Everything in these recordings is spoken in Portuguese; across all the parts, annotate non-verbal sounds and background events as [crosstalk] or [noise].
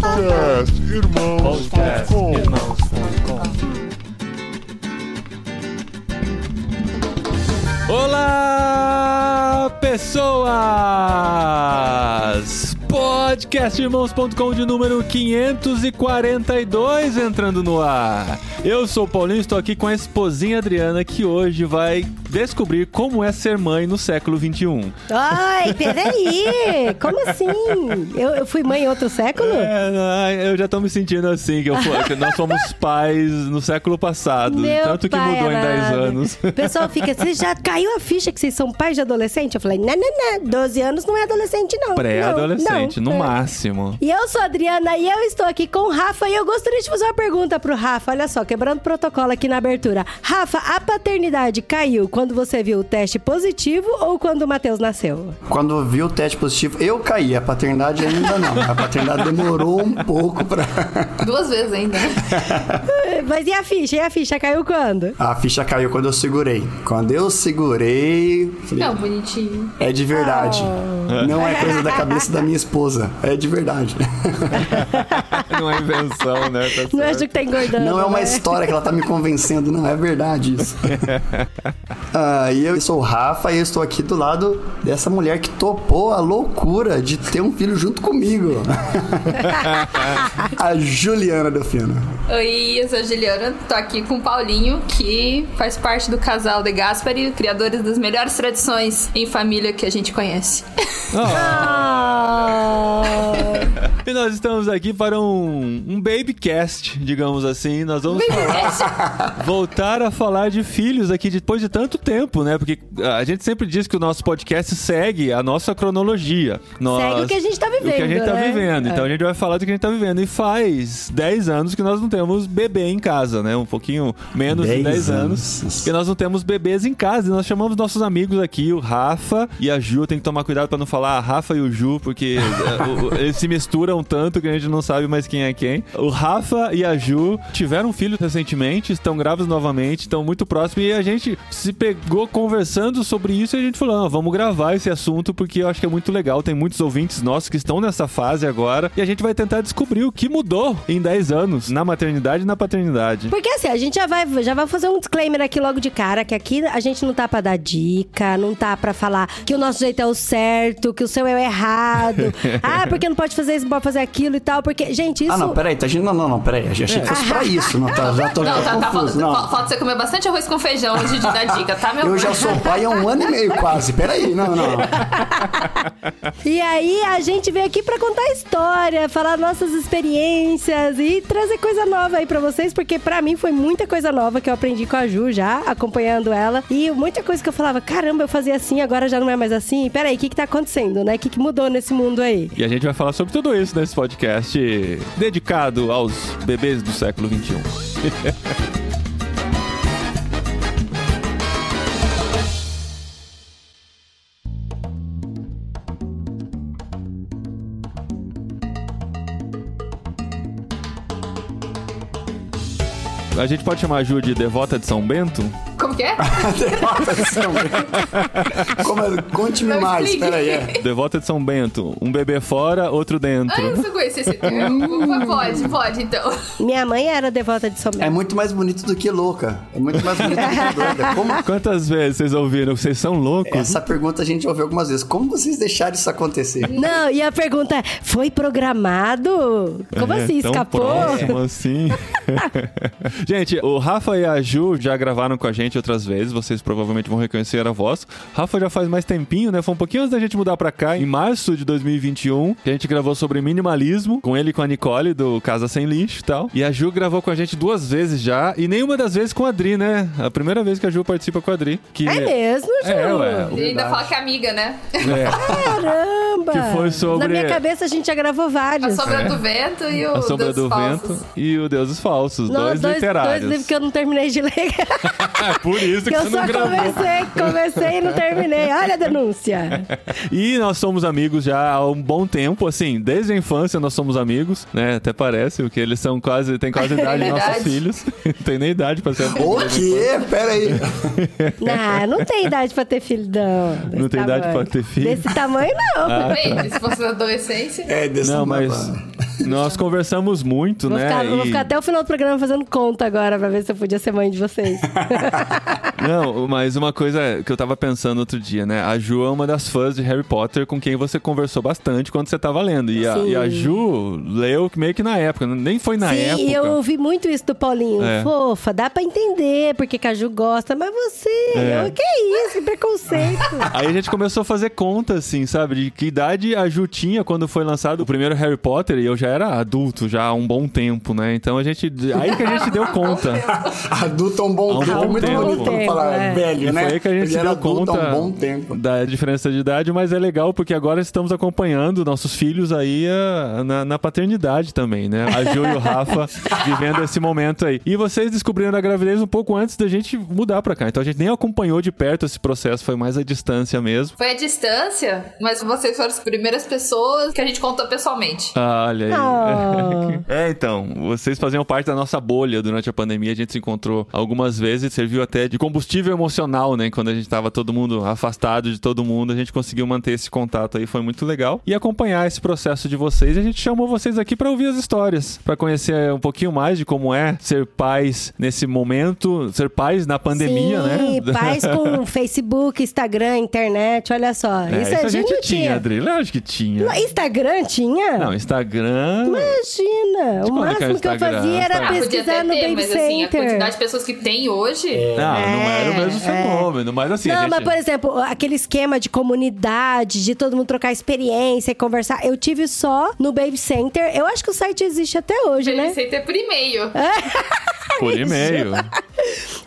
Podcast Irmãos. Podcast com. Irmãos.com. Olá, pessoas! Podcastirmãos.com de número 542 entrando no ar. Eu sou o Paulinho, estou aqui com a esposinha Adriana que hoje vai descobrir como é ser mãe no século 21. Ai, [laughs] peraí! Como assim? Eu, eu fui mãe em outro século? É, eu já tô me sentindo assim, que, eu que nós fomos [laughs] pais no século passado. Meu tanto que mudou em 10 amado. anos. O pessoal fica, você já caiu a ficha que vocês são pais de adolescente? Eu falei, não, não, não, 12 anos não é adolescente, não. Pré-adolescente, Não, no não. máximo. E eu sou a Adriana e eu estou aqui com o Rafa e eu gostaria de fazer uma pergunta pro Rafa. Olha só, quebrando protocolo aqui na abertura. Rafa, a paternidade caiu quando você viu o teste positivo ou quando o Matheus nasceu? Quando eu vi o teste positivo, eu caí. A paternidade ainda não. A paternidade demorou um pouco pra. [laughs] Duas vezes ainda. né? [laughs] Mas e a ficha? E a ficha caiu quando? A ficha caiu quando eu segurei. Quando eu segurei. falei, Não, bonitinho. É de verdade. Não é coisa da cabeça da minha esposa. É de verdade. [laughs] Não é invenção, né? Tá Não acho que tá engordando. Não é uma né? história que ela tá me convencendo, não é verdade isso. [laughs] Ah, e eu sou o Rafa e eu estou aqui do lado dessa mulher que topou a loucura de ter um filho junto comigo. [laughs] a Juliana Delfino. Oi, eu sou a Juliana, tô aqui com o Paulinho, que faz parte do casal de Gaspari, criadores das melhores tradições em família que a gente conhece. Ah. [laughs] E nós estamos aqui para um, um babycast, digamos assim. Nós vamos falar- voltar a falar de filhos aqui depois de tanto tempo, né? Porque a gente sempre diz que o nosso podcast segue a nossa cronologia. Nós- Segue o que a gente tá O que a gente vivendo, tá né? vivendo. Então É. a gente vai falar do que a gente tá vivendo. E faz 10 anos que nós não temos bebê em casa, né? Um pouquinho menos de 10 10 anos. anos. Que nós não temos bebês em casa. E nós chamamos nossos amigos aqui, o Rafa e a Ju. Tem que tomar cuidado pra não falar a Rafa e o Ju, porque eles se misturam tanto que a gente não sabe mais quem é quem. O Rafa e a Ju tiveram um filho recentemente, estão grávidos novamente, estão muito próximos. E a gente se pegou conversando sobre isso e a gente falou: "Ah, vamos gravar esse assunto porque eu acho que é muito legal. Tem muitos ouvintes nossos que estão nessa fase agora. E a gente vai tentar descobrir o que mudou em 10 anos na maternidade e na paternidade. Porque assim, a gente já vai, já vai fazer um disclaimer aqui logo de cara, que aqui a gente não tá pra dar dica, não tá pra falar que o nosso jeito é o certo, que o seu é o errado. [laughs] [laughs] ah, porque não pode fazer isso, não pode fazer aquilo e tal, porque, gente, isso... Ah, não, peraí, tá gente. Não, não, não, peraí. Achei que fosse pra isso. Não, tá, já tô Não, tá, tá, confuso. falta, Não. falta você comer bastante arroz com feijão antes de dar dica, tá, meu Eu já sou pai há um ano e meio quase. Peraí, não, não. [laughs] E aí a gente veio aqui pra contar a história, falar nossas experiências e trazer coisa nova aí pra vocês, porque pra mim foi muita coisa nova que eu aprendi com a Ju já, acompanhando ela. E muita coisa que eu falava, caramba, eu fazia assim, agora já não é mais assim. Peraí, o que que tá acontecendo, né? O que que mudou nesse mundo aí? E a gente vai falar sobre tudo isso nesse podcast dedicado aos bebês do século. XXI. [laughs] A gente pode chamar a Ju de devota de São Bento? Como que é? Como é? Conte-me Não mais, explique. peraí. É. Devota de São Bento. Um bebê fora, outro dentro. Ah, eu só conheci esse termo. Pode, pode, então. Minha mãe era devota de São É Bento. muito mais bonito do que louca. É muito mais bonito do que [laughs] doida. Como... Quantas vezes vocês ouviram? Vocês são loucos? Essa pergunta a gente ouviu algumas vezes. Como vocês deixaram isso acontecer? Não, e a pergunta é, foi programado? Como É, assim, tão escapou? próximo assim. [laughs] [laughs] gente, o Rafa e a Ju já gravaram com a gente outras vezes, vocês provavelmente vão reconhecer a voz. Rafa já faz mais tempinho, né? Foi um pouquinho antes da gente mudar pra cá, em março de 2021, que a gente gravou sobre minimalismo, com ele e com a Nicole, do Casa Sem Lixo e tal. E a Ju gravou com a gente duas vezes já, e nenhuma das vezes com a Adri, né? A primeira vez que a Ju participa com a Adri. Que... É mesmo, Ju? É, ué. E ainda fala que é amiga, né? É. [laughs] Caramba! Que foi sobre- Na minha cabeça a gente já gravou A vários. sombra do vento e o A Sombra Deuses do Falsos. Vento e o Deuses Falsos, Não, dois, literários. dois livros que eu não terminei de ler. [laughs] É por isso que, que eu você não só gravou. comecei, comecei e não terminei. Olha a denúncia. E nós somos amigos já há um bom tempo, assim, desde a infância nós somos amigos, né? Até parece, porque eles são quase, têm quase a [laughs] idade dos nossos Idade. filhos. [laughs] não tem nem idade pra ser O quê? Peraí. [laughs] Não, não tem idade pra ter filho, não. Desse Não tem idade tamanho. pra ter filho? Desse tamanho, não. Ah, Depende, se fosse na adolescência. É, desse Não, tamanho, mas mano. Nós conversamos muito, Vou, né? ficar, vou e- ficar até o final do programa fazendo conta agora pra ver se eu podia ser mãe de vocês. [laughs] Não, mas uma coisa que eu tava pensando outro dia, né? A Ju é uma das fãs de Harry Potter com quem você conversou bastante quando você tava lendo. E a, Sim. e a Ju leu meio que na época, nem foi na Sim, época. e eu ouvi muito isso do Paulinho. É. Fofa, dá pra entender porque que a Ju gosta, mas você, É. eu- que isso, que preconceito. [laughs] Aí a gente começou a fazer conta, assim, sabe? De que idade a Ju tinha quando foi lançado o primeiro Harry Potter e eu já era adulto já há um bom tempo, né? Então a gente. Aí que a gente deu conta. [laughs] Adulto há um bom Há um tempo. bom é muito tempo. bonito Tempo, falar é. velho, né? foi aí que a gente Ele se era deu adulto conta há um bom tempo. da diferença de idade, mas é legal porque agora estamos acompanhando nossos filhos aí ah, na, na paternidade também, né? A Ju e o Rafa [laughs] vivendo esse momento aí. E vocês descobriram a gravidez um pouco antes da gente mudar pra cá. Então a gente nem acompanhou de perto esse processo, foi mais a distância mesmo. Foi a distância, mas vocês foram as primeiras pessoas que a gente contou pessoalmente. Ah, olha aí. [laughs] É, então, vocês faziam parte da nossa bolha durante a pandemia, a gente se encontrou algumas vezes, serviu até de combustível emocional, né? Quando a gente tava todo mundo afastado de todo mundo, a gente conseguiu manter esse contato aí, foi muito legal. E acompanhar esse processo de vocês, a gente chamou vocês aqui pra ouvir as histórias, pra conhecer um pouquinho mais de como é ser pais nesse momento, ser pais na pandemia, Sim, né? [laughs] pais com Facebook, Instagram, internet, olha só. É, isso, a gente não tinha. Adri, lógico que tinha. Instagram tinha? Não, Instagram. Imagina! O é é o máximo que eu fazia era Ah, podia pesquisar no Baby mas assim, a Center. quantidade de pessoas que tem hoje. Não, não era o mesmo É, fenômeno, mas assim. Não, gente... mas por exemplo, aquele esquema de comunidade, de todo mundo trocar experiência e conversar, eu tive só no Baby Center. Eu acho que o site existe até hoje, Baby né? Center por e-mail. [laughs] Por e-mail.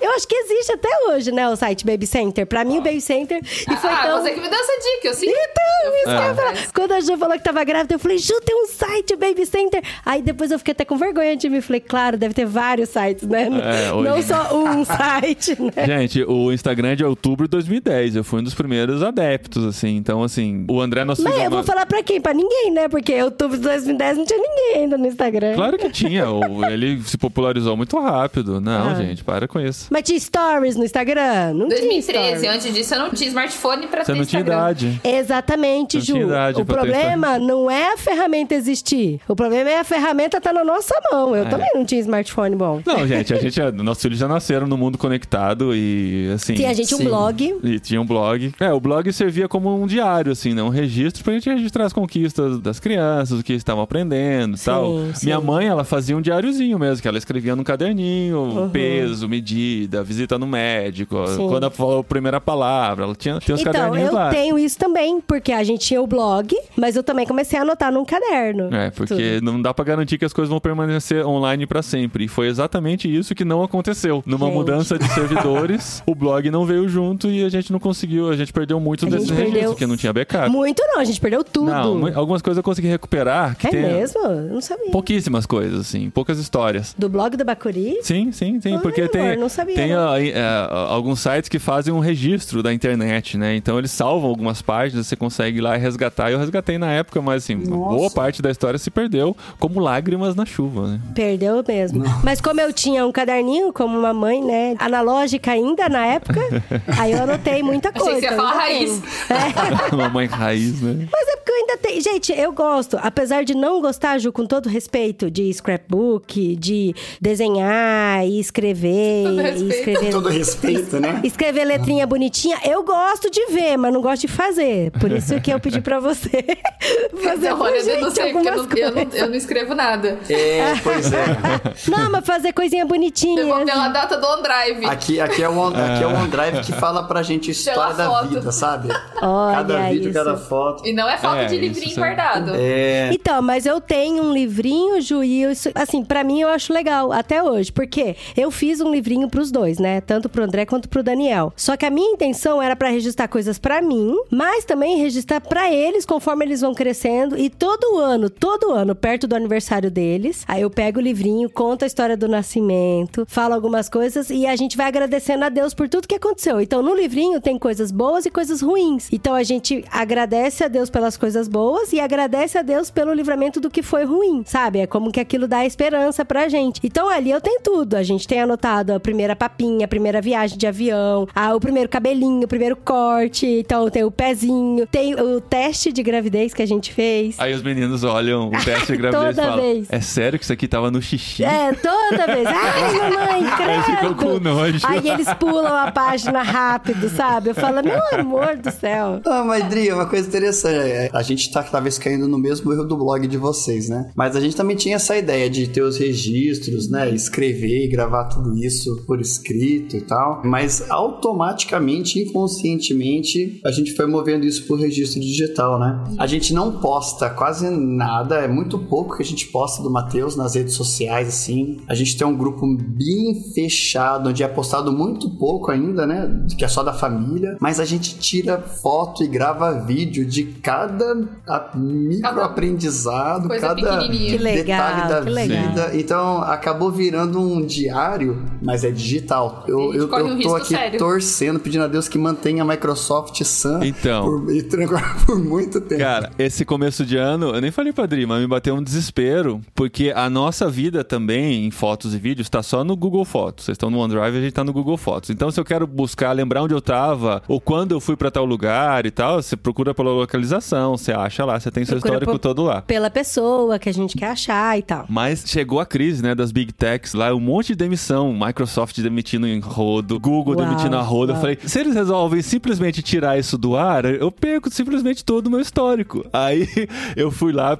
Eu acho que existe até hoje, né, o site Baby Center. Pra mim, o Baby Center. E foi ah, tão... você que me deu essa dica, eu sim. Então, isso que eu ia É. falar. Quando a Ju falou que tava grávida, eu falei, Ju, tem um site, Baby Center. Aí depois eu fiquei até com vergonha de mim. Falei, claro, deve ter vários sites, né? É, hoje- Não só um [laughs] site, né? Gente, o Instagram é de outubro de 2010. Eu fui um dos primeiros adeptos, assim. Então, assim, o André nosso Mas eu filho- vou falar pra quem? Pra ninguém, né? Porque outubro de 2010 não tinha ninguém ainda no Instagram. Claro que tinha. o- Ele se popularizou muito rápido. Não, Ah. gente, para com isso. Mas tinha stories no Instagram? Não tinha 2013, stories. antes disso eu não tinha smartphone pra Você ter não tinha Instagram. idade. Exatamente, Não Ju. tinha idade o problema não é a ferramenta existir. O problema é a ferramenta tá na nossa mão. Eu É. também não tinha smartphone bom. Não, gente, a gente, nossos filhos já nasceram no mundo conectado e assim. Tinha a gente um Sim. blog. E tinha um blog. É, o blog servia como um diário, assim, né? Um registro pra gente registrar as conquistas das crianças, o que estavam aprendendo e tal. sim. Minha mãe, ela fazia um diáriozinho mesmo, que ela escrevia num caderninho, Uhum. peso, medida, visita no médico, Sim. quando ela falou a primeira palavra, ela tinha, tinha uns Então, caderninhos eu lá. tenho isso também, porque a gente tinha o blog, mas eu também comecei a anotar num caderno. É, porque não dá pra garantir que as coisas vão permanecer online pra sempre. E foi exatamente isso que não aconteceu. Numa Gente. mudança de servidores, [laughs] o blog não veio junto e a gente não conseguiu. A gente perdeu muito A registros, perdeu porque não tinha backup. Muito não, a gente perdeu tudo. Não, algumas coisas eu consegui recuperar. É mesmo? Eu não sabia. Pouquíssimas coisas, assim, poucas histórias. Do blog do Bacuri? Sim, sim, sim, Ai, porque amor, tem, não sabia, tem não. eh, ah, alguns sites que fazem um registro da internet, né? Então eles salvam algumas páginas, você consegue ir lá e resgatar. Eu resgatei na época, mas assim, Nossa. boa parte da história se perdeu como lágrimas na chuva, né? Perdeu mesmo. Mas como eu tinha um caderninho, como uma mãe, né, analógica ainda na época, [laughs] aí eu anotei muita Achei coisa. que você ia falar raiz. tenho. [laughs] Uma mãe raiz, né? Mas é porque eu ainda tenho. Gente, eu gosto, apesar de não gostar, Ju, com todo respeito, de scrapbook, de desenhar e escrever. Todo e escrever. Todo respeito, né? Escrever letrinha bonitinha, eu gosto de ver, mas não gosto de fazer. Por isso que eu pedi pra você [laughs] fazer olha, eu gente não sei, porque eu não, eu, não, eu não escrevo nada. É, pois é. [laughs] Não, mas fazer coisinha bonitinha. Eu vou pela data do OneDrive. Aqui, aqui, é o, On- aqui é o OneDrive que fala pra gente história da vida, sabe? Olha cada vídeo, isso. cada foto. E não é foto É, de livrinho guardado. É. Então, mas eu tenho um livrinho, Ju, e isso, assim, pra mim eu acho legal até hoje, porque eu fiz um livrinho pros dois, né? Tanto pro André quanto pro Daniel. Só que a minha intenção era pra registrar coisas pra mim, mas também registrar pra eles conforme eles vão crescendo e todo ano, todo ano, perto do aniversário deles, aí eu pego o livrinho, conto a história do nascimento, falo algumas coisas e a gente vai agradecendo a Deus por tudo que aconteceu. Então, no livrinho tem coisas boas e coisas ruins. Então, a gente agradece a Deus pelas coisas boas e agradece a Deus pelo livramento do que foi ruim, sabe? É como que aquilo dá esperança pra gente. Então, ali eu tenho tudo. A gente tem anotado a primeira papinha, a primeira viagem de avião, a- o primeiro cabelinho, o primeiro corte. Então tem o pezinho, tem o teste de gravidez que a gente fez. Aí os meninos olham teste de gravidez Toda falam: vez. É sério que isso aqui tava no xixi? É, toda vez. [laughs] Ai, mamãe, Aí ficou credo. com nojo. Aí eles pulam a página rápido, sabe? Eu falo, meu amor do céu. Ah, mas Dri, uma coisa interessante. é, A gente tá talvez caindo no mesmo erro do blog de vocês, né? Mas a gente também tinha essa ideia de ter os registros, né? Escrever e gravar tudo isso por escrito e tal. Mas automaticamente, inconscientemente, a gente foi movendo isso pro registro digital, né? A gente não posta quase nada, é muito pouco que a gente posta do Matheus nas redes sociais, assim. A gente tem um grupo bem fechado, onde é postado muito pouco ainda, né? Que é só da família. Mas a gente tira foto e grava vídeo de cada a- micro aprendizado, coisa cada pequenininha. Que legal, detalhe da vida. Então acabou virando um diário, mas é digital. Eu, eu, um eu tô aqui sério. torcendo, pedindo a Deus que mantenha a Microsoft sã Então. por, e tranquila [laughs] por muito tempo. Cara, esse começo de ano, eu nem falei pra Dri, mas me bateu um desespero, porque a nossa vida também, em fotos e vídeos, tá só no Google Fotos. Vocês estão no OneDrive, a gente tá no Google Fotos. Então, se eu quero buscar, lembrar onde eu tava, ou quando eu fui pra tal lugar e tal, você procura pela localização, você acha lá, você tem seu Procura histórico por- todo lá. Pela pessoa que a gente quer achar e tal. Mas chegou a crise, né, das big techs lá, um monte de demissão, Microsoft demitindo em rodo, Google Uau, demitindo a rodo. Eu uau. falei, se eles resolvem simplesmente tirar isso do ar, eu perco simplesmente todo o meu histórico. Aí [laughs] eu fui lá,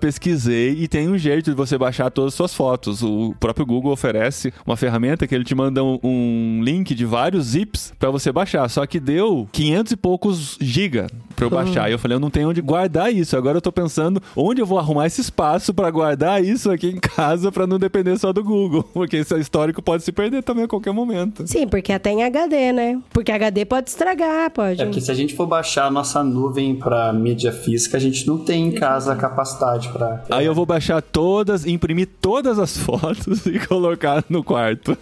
pesquisei e tem um jeito de você baixar todas as suas fotos. O próprio Google oferece uma ferramenta que ele te manda um, um link de vários zips pra você baixar. Só que deu 500 e poucos giga pra eu baixar. E eu falei, eu não tenho onde guardar isso. Agora eu tô pensando onde eu vou arrumar esse espaço pra guardar isso aqui em casa pra não depender só do Google. [laughs] Porque esse histórico pode se perder também a qualquer momento. Sim, porque até em HD, né? Porque HD pode estragar, pode. É porque se a gente for baixar a nossa nuvem pra mídia física, a gente não tem em casa a capacidade pra. Aí eu vou baixar todas, imprimir todas as fotos [laughs] e colocar no quarto.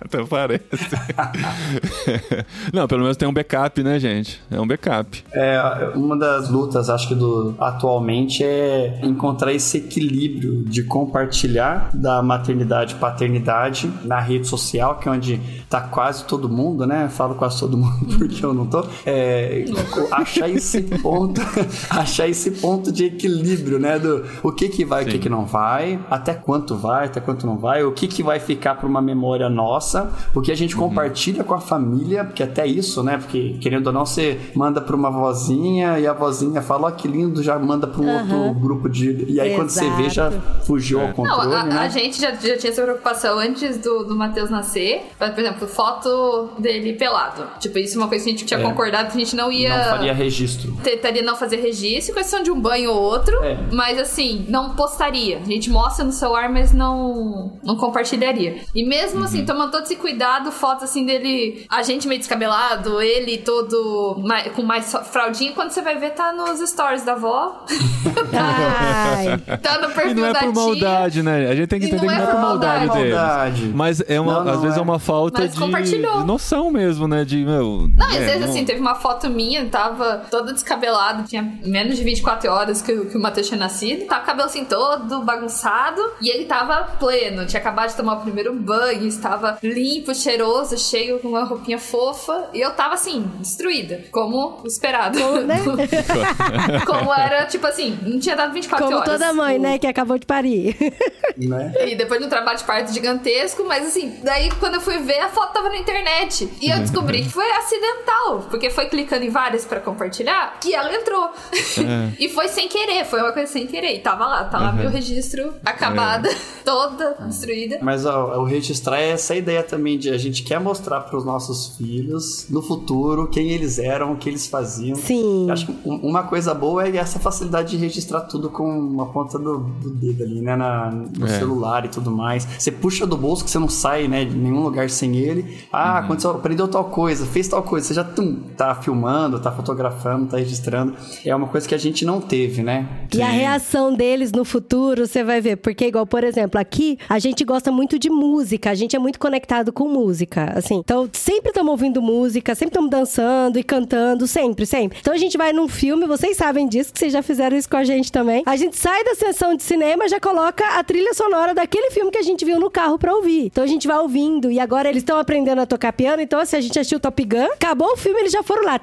Até [laughs] parece. [laughs] Não, pelo menos tem um backup, né, gente? É um backup. É, uma das lutas, acho que do atualmente é encontrar esse equilíbrio de compartilhar da maternidade e paternidade na rede social, que é onde tá quase todo mundo, né? Falo quase todo mundo porque eu não tô. É, achar esse ponto, achar esse ponto de equilíbrio, né? Do o que que vai, o que Sim. que não vai, até quanto vai, até quanto não vai, o que que vai ficar para uma memória nossa, o que a gente compartilha com a família, porque até isso, né? Porque querendo ou não, você manda para uma vozinha e a vozinha fala, ó, que lindo, já manda para um outro grupo de. E aí quando você vê, já Exato. fugiu ao Não, controle, a, né? a gente já, já tinha essa preocupação antes do, do Matheus nascer. Por exemplo, foto dele pelado. Tipo, isso é uma coisa que a gente tinha É. concordado que a gente não ia. Não faria registro. Tentaria não fazer registro, questão de um banho ou outro. É. Mas assim, não postaria. A gente mostra no celular, mas não, não compartilharia. E mesmo assim, tomando todo esse cuidado, foto assim dele, a gente meio descabelado, ele todo mai- com mais fraldinha, quando você vai ver, tá nos stories da avó. [laughs] Tá no perfil E não é por maldade, né? A gente tem que entender não que é não é por maldade, maldade. deles. Maldade. Mas é uma, Não, não às vezes é. é uma falta Mas de, noção mesmo, né? De, meu. Não, e às é, vezes não- assim, teve uma foto minha, tava toda descabelada, tinha menos de 24 horas que, que o Matheus tinha nascido, tava com o cabelo assim todo bagunçado, e ele tava pleno, tinha acabado de tomar o primeiro banho, estava limpo, cheiroso, cheio com uma roupinha fofa, e eu tava assim, destruída, como esperado. né? [laughs] como era, tipo assim, não tinha dado 24 Como horas. toda mãe, né, que acabou de parir. Né? E depois de um trabalho de parto gigantesco, mas assim, daí quando eu fui ver, a foto tava na internet. E eu descobri que foi acidental, porque foi clicando em várias pra compartilhar que ela entrou. [laughs] e foi sem querer, foi uma coisa sem querer. E tava lá, tá lá meu registro acabada, [laughs] toda destruída. Mas ó, o registrar é essa ideia também de a gente quer mostrar para os nossos filhos no futuro quem eles eram, o que eles faziam. Sim. Eu acho que um- uma coisa boa é essa facilidade de registrar tudo com uma ponta do, do dedo ali, né? Na, no É. celular e tudo mais. Você puxa do bolso que você não sai, né? De nenhum lugar sem ele. Ah, aconteceu, aprendeu tal coisa, fez tal coisa. Você já tum, tá filmando, tá fotografando, tá registrando. É uma coisa que a gente não teve, né? E a reação deles no futuro, você vai ver. Porque, igual, por exemplo, aqui, a gente gosta muito de música. A gente é muito conectado com música, assim. Então, sempre estamos ouvindo música, sempre estamos dançando e cantando, sempre, sempre. Então, a gente vai num filme, vocês sabem disso, que vocês já fizeram isso com a gente também. A gente sai da sessão de cinema, já coloca a trilha sonora daquele filme que a gente viu no carro pra ouvir. Então, a gente vai ouvindo. E agora eles estão aprendendo a tocar piano. Então, se a gente assistiu Top Gun, acabou o filme, eles já foram lá.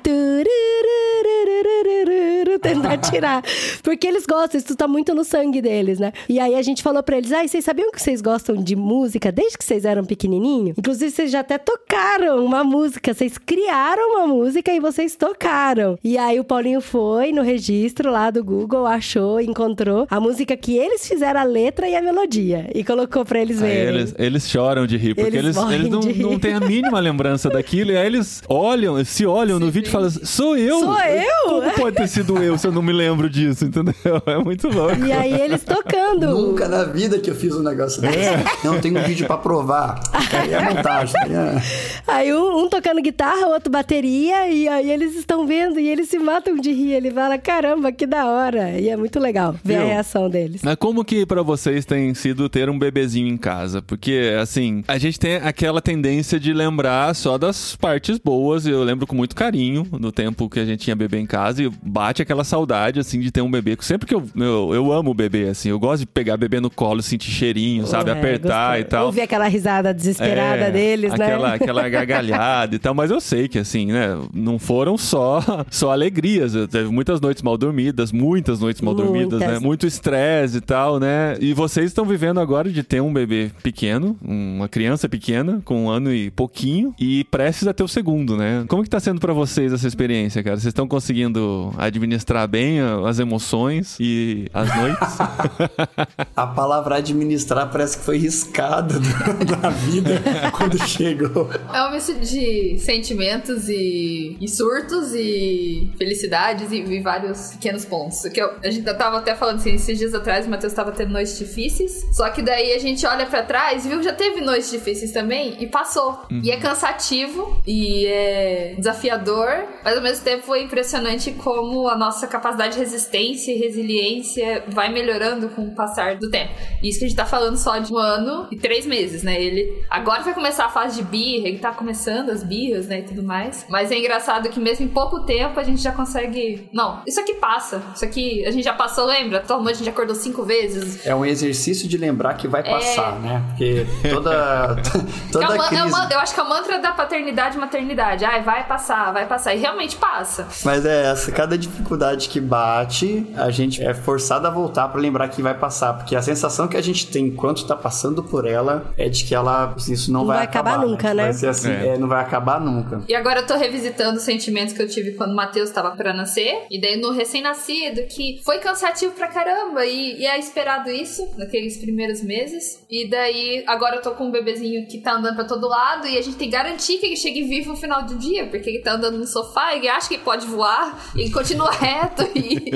Tentar [laughs] tirar. Porque eles gostam, isso tá muito no sangue deles, né? E aí a gente falou pra eles: ai, vocês sabiam que vocês gostam de música desde que vocês eram pequenininho? Inclusive, vocês já até tocaram uma música. Vocês criaram uma música e vocês tocaram. E aí o Paulinho foi no registro lá do Google, achou, encontrou a música que eles fizeram a letra e a melodia. E colocou pra eles Aí verem. eles, eles choram de rir, porque Eles eles, eles não, não têm a mínima lembrança daquilo, e aí eles olham, se olham no vídeo e falam: sou eu? Sou eu? Como pode ter sido eu se eu não me lembro disso, entendeu? [laughs] É muito louco. E aí eles tocando. Nunca na vida que eu fiz um negócio desse. Não tenho um vídeo pra provar. Aí é montagem. É. Aí um, um tocando guitarra, o outro bateria, e aí eles estão vendo e eles se matam de rir. Ele fala, caramba, que da hora. E é muito legal ver a Viu? reação deles. Mas como que pra vocês tem sido ter um bebezinho em casa? Porque, assim, a gente tem aquela tendência de lembrar só das partes boas. Eu lembro com muito carinho do tempo que a gente tinha bebê em casa e bate aquela saudade, assim, de ter um bebê. Sempre que eu, eu, eu amo bebê, assim, eu gosto de pegar bebê no colo, sentir cheirinho, sabe? É, Apertar gostoso. e tal. Ouvir aquela risada desesperada É, deles, aquela, né? Aquela [laughs] gargalhada e tal, mas eu sei que assim, né? Não foram só, [laughs] só alegrias. Teve muitas noites mal dormidas, muitas noites mal dormidas, Muitas. né? Muito estresse e tal, né? E vocês estão vivendo agora de ter um bebê pequeno, uma criança pequena, com um ano e pouquinho, e prestes a ter o segundo, né? Como que tá sendo pra vocês essa experiência, cara? Vocês estão conseguindo administrar bem as emoções e as noites? [laughs] A palavra administrar parece que foi riscada [laughs] da vida quando chegou. É um misto de sentimentos e, e surtos e felicidades e, e vários pequenos pontos. Que eu- a gente tava até falando assim, esses dias atrás o Matheus tava tendo noites difíceis. Só que daí a gente olha pra trás e viu que já teve noites difíceis também e passou. E é cansativo e é desafiador, mas ao mesmo tempo foi impressionante como a nossa capacidade de resistência e resiliência vai melhorando com o passar do tempo. Isso que a gente tá falando só de um ano e três meses, né? Ele agora vai começar a fase de birra, ele tá começando as birras, né, e tudo mais. Mas é engraçado que mesmo em pouco tempo a gente já consegue. Não, isso aqui passa. Isso aqui a gente já passou, lembra? Toda noite a gente acordou cinco vezes. É um exercício de lembrar que vai passar, né? Porque toda, [laughs] é toda é crise... man- eu acho que é o mantra da paternidade e maternidade. Ai, vai passar, vai passar. E realmente passa. Mas é essa, cada dificuldade que bate, a gente é forçado a voltar pra lembrar que vai passar, porque a sensação que a gente tem enquanto tá passando por ela é de que ela isso não, Não vai acabar nunca, né? Vai ser assim, É. é, não vai acabar nunca. E agora eu tô revisitando os sentimentos que eu tive quando o Matheus tava pra nascer. E daí no recém-nascido, que foi cansativo pra caramba. E, e é esperado isso naqueles primeiros meses. E daí agora eu tô com um bebezinho que tá andando pra todo lado. E a gente tem que garantir que ele chegue vivo no final do dia. Porque ele tá andando no sofá, ele acha que ele pode voar. Ele continua [laughs] reto. E,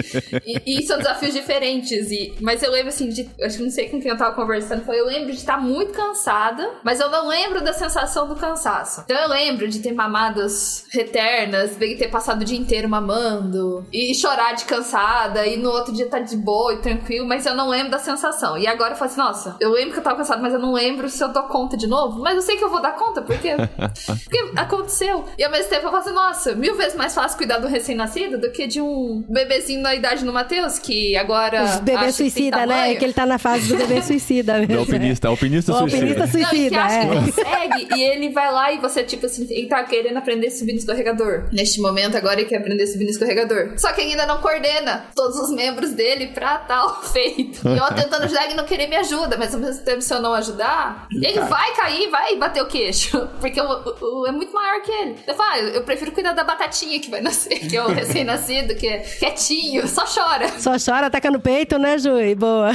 e, e são desafios diferentes. E, mas eu lembro assim, de, acho que não sei com quem eu tava conversando. Foi, eu lembro de estar muito cansada. Mas eu não lembro da sensação do cansaço. Então eu lembro de ter mamadas reternas, de ter passado o dia inteiro mamando, e chorar de cansada, e no outro dia tá de boa e tranquilo, mas eu não lembro da sensação. E agora eu falo assim, nossa, eu lembro que eu tava cansada, mas eu não lembro se eu dou conta de novo. Mas eu sei que eu vou dar conta, porque, [laughs] porque aconteceu. E ao mesmo tempo eu falo assim, nossa, mil vezes mais fácil cuidar do recém-nascido do que de um bebezinho na idade do Matheus, que agora. Os bebê acha que tem suicida, né? tamanho. Que ele tá na fase do bebê suicida mesmo. [laughs] Do alpinista, alpinista O alpinista suicida. Não, e que suicida, acha é. que consegue, e ele vai lá e você, tipo assim, ele tá querendo aprender a subir no escorregador. Neste momento, agora ele quer aprender a subir no escorregador. Só que ainda não coordena todos os membros dele pra tal [laughs] feito. E eu tentando ajudar ele não querer me ajuda, mas ao mesmo tempo, se eu não ajudar, ele vai cair, vai bater o queixo. [laughs] Porque o, o- o- é muito maior que ele. Eu falo, ah, eu prefiro cuidar da batatinha que vai nascer, que é o recém-nascido, que é quietinho, só chora. Só chora, taca no peito, né, Jui? Boa.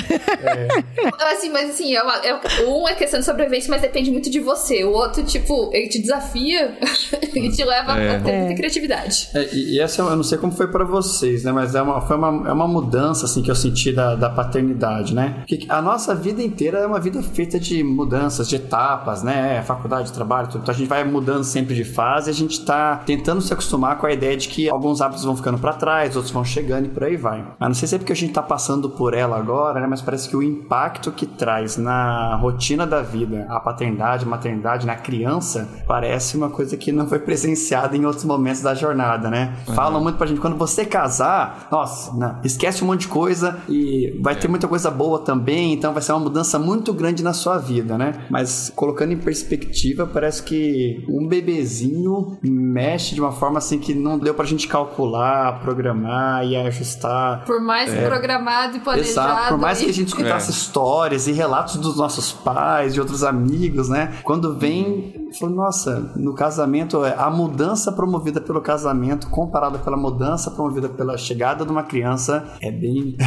Então, Assim, mas assim, é uma- é- um é questão de sobrevivência, mas depende muito de você. O outro, tipo, ele te desafia [laughs] e te leva É. a ter muita É. criatividade. É, e, e essa eu não sei como foi pra vocês, né? Mas é uma, foi uma, é uma mudança assim que eu senti da, da paternidade, né? Porque a nossa vida inteira é uma vida feita de mudanças, de etapas, né? Faculdade, trabalho, tudo. Então a gente vai mudando sempre de fase, a gente tá tentando se acostumar com a ideia de que alguns hábitos vão ficando pra trás, outros vão chegando e por aí vai. Mas não sei se é porque a gente tá passando por ela agora, né? Mas parece que o impacto que traz na rotina da vida, a paternidade, a maternidade, na criança, parece uma coisa que não foi presenciada em outros momentos da jornada, né? Falam muito pra gente, quando você casar, nossa, não, esquece um monte de coisa e vai ter muita coisa boa também, então vai ser uma mudança muito grande na sua vida, né? Mas colocando em perspectiva, parece que um bebezinho mexe de uma forma assim que não deu pra gente calcular, programar e ajustar. Por mais programado e planejado. Exato, por mais que a gente e- escutasse É. histórias e relatos dos nossos pais, de outros amigos, né? Quando vem, fala, nossa, no casamento, é, a mudança promovida pelo casamento comparada pela mudança promovida pela chegada de uma criança é bem. [laughs]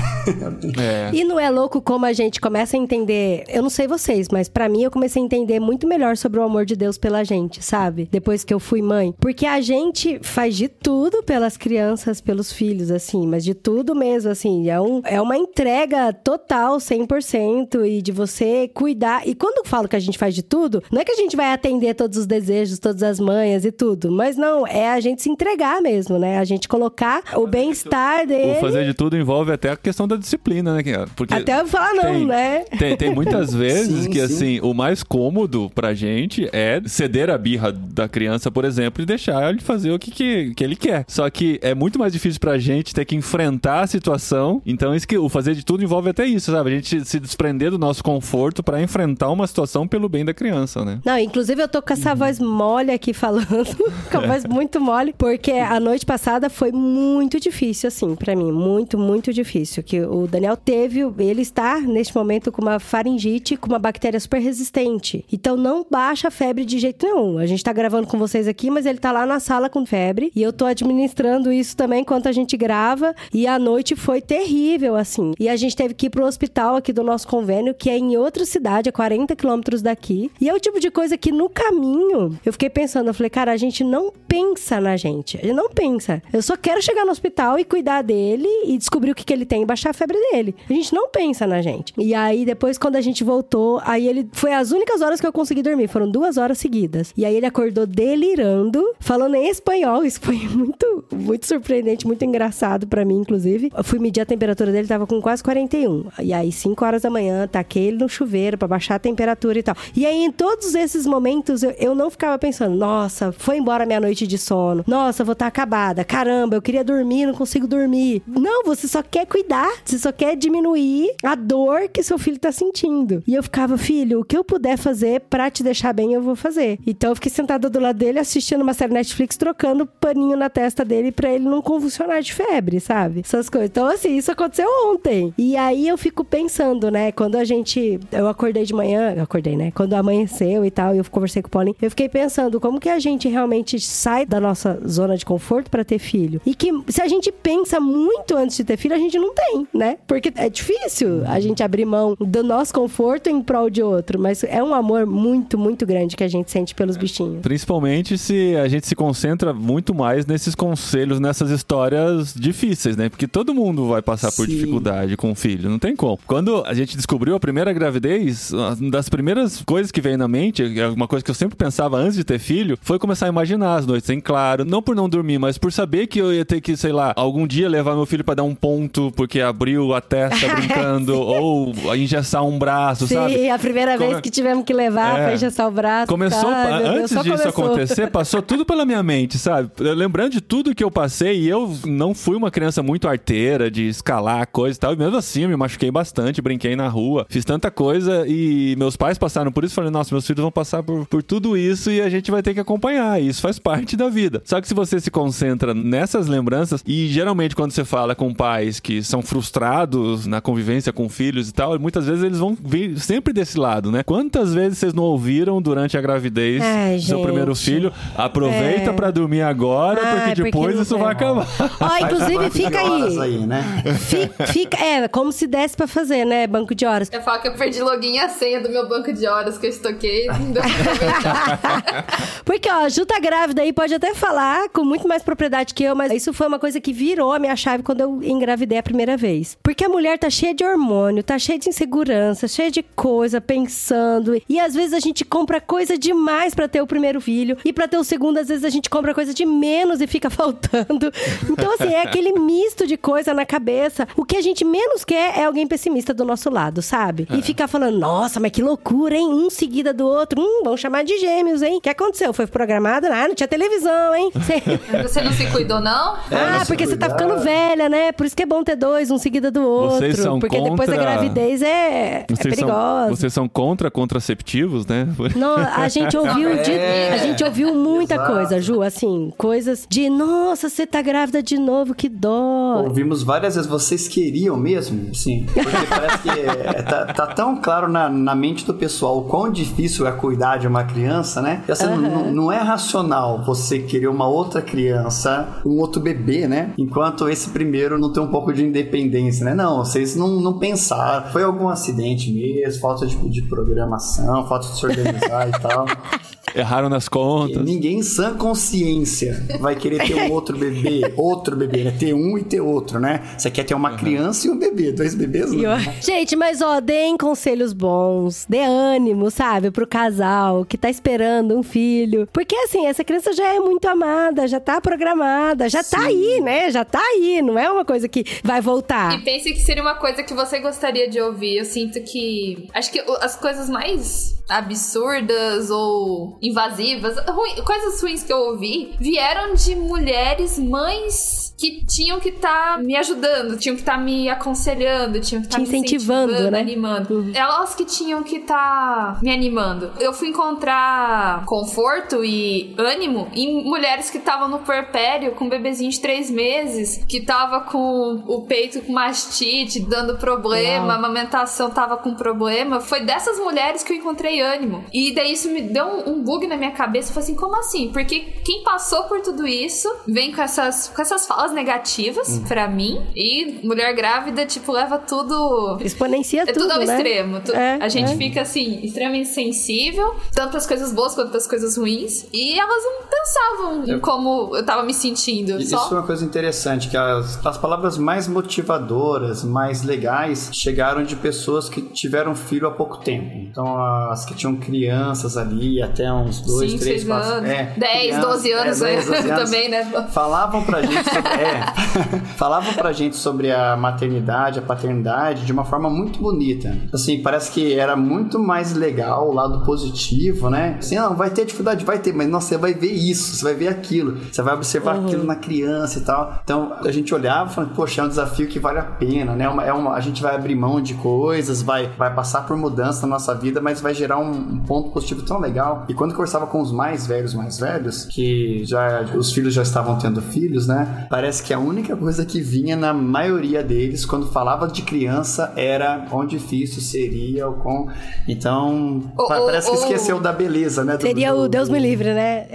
É. E não é louco como a gente começa a entender. Eu não sei vocês, mas pra mim eu comecei a entender muito melhor sobre o amor de Deus pela gente, sabe? Depois que eu fui mãe. Porque a gente faz de tudo pelas crianças, pelos filhos, assim, mas de tudo mesmo, assim. É, um, é uma entrega total, 100%, e de você cuidar. E quando eu falo que a gente faz de tudo, não é que a gente vai atender todos os desejos, todas as manhas e tudo, mas não, é a gente se entregar mesmo, né? A gente colocar o bem-estar dele. O fazer de tudo envolve até a questão da disciplina, né? Porque Até eu falar não, tem, né? Tem, tem muitas [laughs] vezes Sim, que, sim. assim, o mais cômodo pra gente é ceder a birra da criança, por exemplo, e deixar ele fazer o que, que, que ele quer. Só que é muito mais difícil pra gente ter que enfrentar a situação. Então, isso que o fazer de tudo envolve até isso, sabe? A gente se desprender do nosso conforto pra enfrentar uma situação pelo bem da criança, né? Não, inclusive eu tô com Uhum. essa voz mole aqui falando, [laughs] com a voz muito mole, porque a noite passada foi muito difícil, assim, pra mim, muito, muito difícil. Que o Daniel teve, ele está neste momento com uma faringite, com uma bactéria super resistente. Então não baixa a febre de jeito nenhum. A gente tá gravando com vocês aqui, mas ele tá lá na sala com febre e eu tô administrando isso também enquanto a gente grava. E a noite foi terrível, assim. E a gente teve que ir pro hospital aqui do nosso convênio, que é em outra cidade, a 40 quilômetros daqui. E é o tipo de coisa que no caminho eu fiquei pensando, eu falei, cara, a gente não pensa na gente. Gente não pensa. Eu só quero chegar no hospital e cuidar dele e descobrir o que, que ele tem e baixar a febre dele. A gente não pensa na gente. E aí, depois, quando a gente voltou, aí ele. Foi as únicas horas que eu consegui dormir. Foram duas horas seguidas. E aí ele acordou delirando, falando em espanhol. Isso foi [laughs] muito, muito surpreendente, muito engraçado pra mim, inclusive. Eu fui medir a temperatura dele, tava com quase 41. E aí, 5 horas da manhã, taquei ele no chuveiro pra baixar a temperatura e tal. E aí, em todos esses momentos, eu, eu não ficava pensando, nossa, foi embora minha noite de sono. Nossa, vou estar acabada. Caramba, eu queria dormir, não consigo dormir. Não, você só quer cuidar. Você só quer diminuir a dor que seu filho tá sentindo. E eu ficava, filho, o que eu puder fazer pra te deixar bem, eu vou fazer. Então eu fiquei sentada do lado dele, assistindo uma série Netflix, trocando paninho na testa dele pra ele não convulsionar de febre, sabe? Essas coisas. Então, assim, isso aconteceu ontem. E aí eu fico pensando, né? Quando a gente. Eu acordei de manhã, acordei, né? Quando amanheceu e tal, e eu conversei com o Paulinho, eu fiquei pensando como que a gente realmente sai da nossa zona de conforto pra ter filho. E que se a gente pensa muito antes de ter filho, a gente não tem, né? Porque é difícil a gente abrir mão do nosso conforto em prol de outro. Mas é um amor muito, muito grande que a gente sente pelos bichinhos. Principalmente se a gente se concentra muito mais nesses conselhos, nessas histórias difíceis, né? Porque todo mundo vai passar por Sim. dificuldade com o filho, não tem como. Quando a gente descobriu a primeira gravidez, uma das primeiras coisas que veio na mente, é uma coisa que eu sempre pensava antes de ter filho, foi começar a imaginar as noites em claro. Não por não dormir, mas por saber que eu ia ter que, sei lá, algum dia levar meu filho pra dar um ponto porque abriu a testa [laughs] brincando, ou engessar um braço, Sim, sabe? a primeira Como- vez que tivemos que levar É. pra engessar o braço. Começou, Ai, Deus, antes só disso começou. acontecer, [laughs] passou tudo pela minha mente, sabe? Lembrando de tudo que eu passei, e eu não fui uma criança muito arteira de escalar coisa e tal, e mesmo assim eu me machuquei bastante, brinquei na rua, fiz tanta coisa, e meus pais passaram por isso, falei, nossa, meus filhos vão passar por, por tudo isso e a gente vai ter que acompanhar, e isso faz parte da vida. Só que se você se concentra nessas lembranças, e geralmente quando você fala com pais que são frustrados na convivência com filhos e tal, muitas vezes eles vão vir sempre desse lado, né? Quantas vezes vocês não ouviram durante a gravidez Ai, do seu gente. primeiro filho? Aproveita É. pra dormir agora, Ai, porque porque depois não isso vai acabar. Ó, inclusive, fica aí. aí, né? Fica, fica- é, como se desse pra fazer, né? Banco de horas. Eu falo que eu perdi login e a senha do meu banco de horas que eu estoquei. [laughs] Porque, ó, a Ju tá grávida aí, pode até falar com muito mais propriedade que eu, mas isso foi uma coisa que virou a minha chave quando eu engravidei a primeira vez. Porque a mulher tá cheia de hormônio, tá cheia de insegurança, cheia de coisa, pensando. E às vezes a gente compra coisa demais pra ter o primeiro filho. E pra ter o segundo, às vezes a gente compra coisa de menos e fica [laughs] faltando. Então, assim, é aquele misto de coisa na cabeça. O que a gente menos quer é alguém pessimista do nosso lado, sabe? E ficar falando, nossa, mas que loucura, hein? Um seguida do outro. Hum, vamos chamar de gêmeos, hein? O que aconteceu? Foi programado? Ah, não tinha televisão. hein? [laughs] Cê- Você não se cuidou, não? ah, não porque você tá ficando velha, né? Por isso que é bom ter dois, um seguido do outro. Vocês são porque depois da contra- gravidez é, é Vocês são, perigosa. vocês são contra contraceptivos, né? [laughs] Não, a gente ouviu de- É. a gente ouviu muita Exato. coisa, Ju, assim, coisas de nossa, você tá grávida de novo, que dó. Ouvimos várias vezes, vocês queriam mesmo? Sim. Porque parece que é, tá, tá tão claro na, na mente do pessoal o quão difícil é cuidar de uma criança, né? E, assim, não, não é racional você querer uma outra criança, um outro bebê, né? Enquanto esse primeiro não tem um pouco de independência, né? Não, vocês não, não pensaram. Foi algum acidente mesmo, falta de, de programação, falta de se organizar e tal. [laughs] Erraram nas contas. Ninguém em sã consciência vai querer ter um [laughs] outro bebê, outro bebê, né? Ter um e ter outro, né? Você quer ter uma criança e um bebê, dois bebês? Não. eu- Gente, mas ó, deem conselhos bons, dê ânimo, sabe, pro casal que tá esperando um filho. Porque assim, essa criança já é muito amada, já tá programada, já tá aí, né? Já tá aí, não é uma coisa que vai voltar. E pense que seria uma coisa que você gostaria de ouvir. Eu sinto que. Acho que as coisas mais absurdas ou invasivas, ruim- coisas ruins que eu ouvi, vieram de mulheres mães que tinham que estar me ajudando, tinham que estar me aconselhando, tinham que estar me incentivando, incentivando, né? animando. Elas que tinham que estar me animando. Eu fui encontrar conforto e ânimo em mulheres que estavam no puerpério com um bebezinho de três meses, que tava com o peito com mastite, dando problema, Uau. a amamentação tava com problema. Foi dessas mulheres que eu encontrei ânimo. E daí isso me deu um, bug na minha cabeça. Eu falei assim, como assim? Porque quem passou por tudo isso vem com essas, com essas falas negativas pra mim. E mulher grávida, tipo, leva tudo Exponencia é tudo, tudo ao né? extremo. Tu- É, a gente é. fica assim, extremamente sensível, tanto as coisas boas quanto as coisas ruins. E elas não pensavam em como eu tava me sentindo. Isso Só é uma coisa interessante, que as, as palavras mais motivadoras, mais legais, chegaram de pessoas que tiveram filho há pouco tempo. Então, as que tinham crianças ali, até uns dois, Cinco, três, seis quatro... anos. É, 10, crianças, 12 anos, é, 10, 12 [laughs] anos. também, né? Falavam pra gente sobre, [laughs] é, [laughs] falavam pra gente sobre a maternidade, a paternidade de uma forma muito bonita. Assim, parece que era muito mais legal o lado positivo, né? Assim, não, vai ter dificuldade, vai ter, mas nossa, você vai ver isso, você vai ver aquilo, você vai observar aquilo na criança e tal. Então, a gente olhava e falava, poxa, é um desafio que vale a pena, né? Uma- é uma, a gente vai abrir mão de coisas, vai, vai passar por mudança na nossa vida, mas vai gerar um, um ponto positivo tão legal. E quando eu conversava com os mais velhos, mais velhos, que já os filhos já estavam tendo filhos, né? Parece que a única coisa que vinha na maioria deles quando falava de criança era quão difícil seria ou com. Então, ou- parece que ou- esqueceu da beleza, né? do- Seria do- o Deus me livre, né?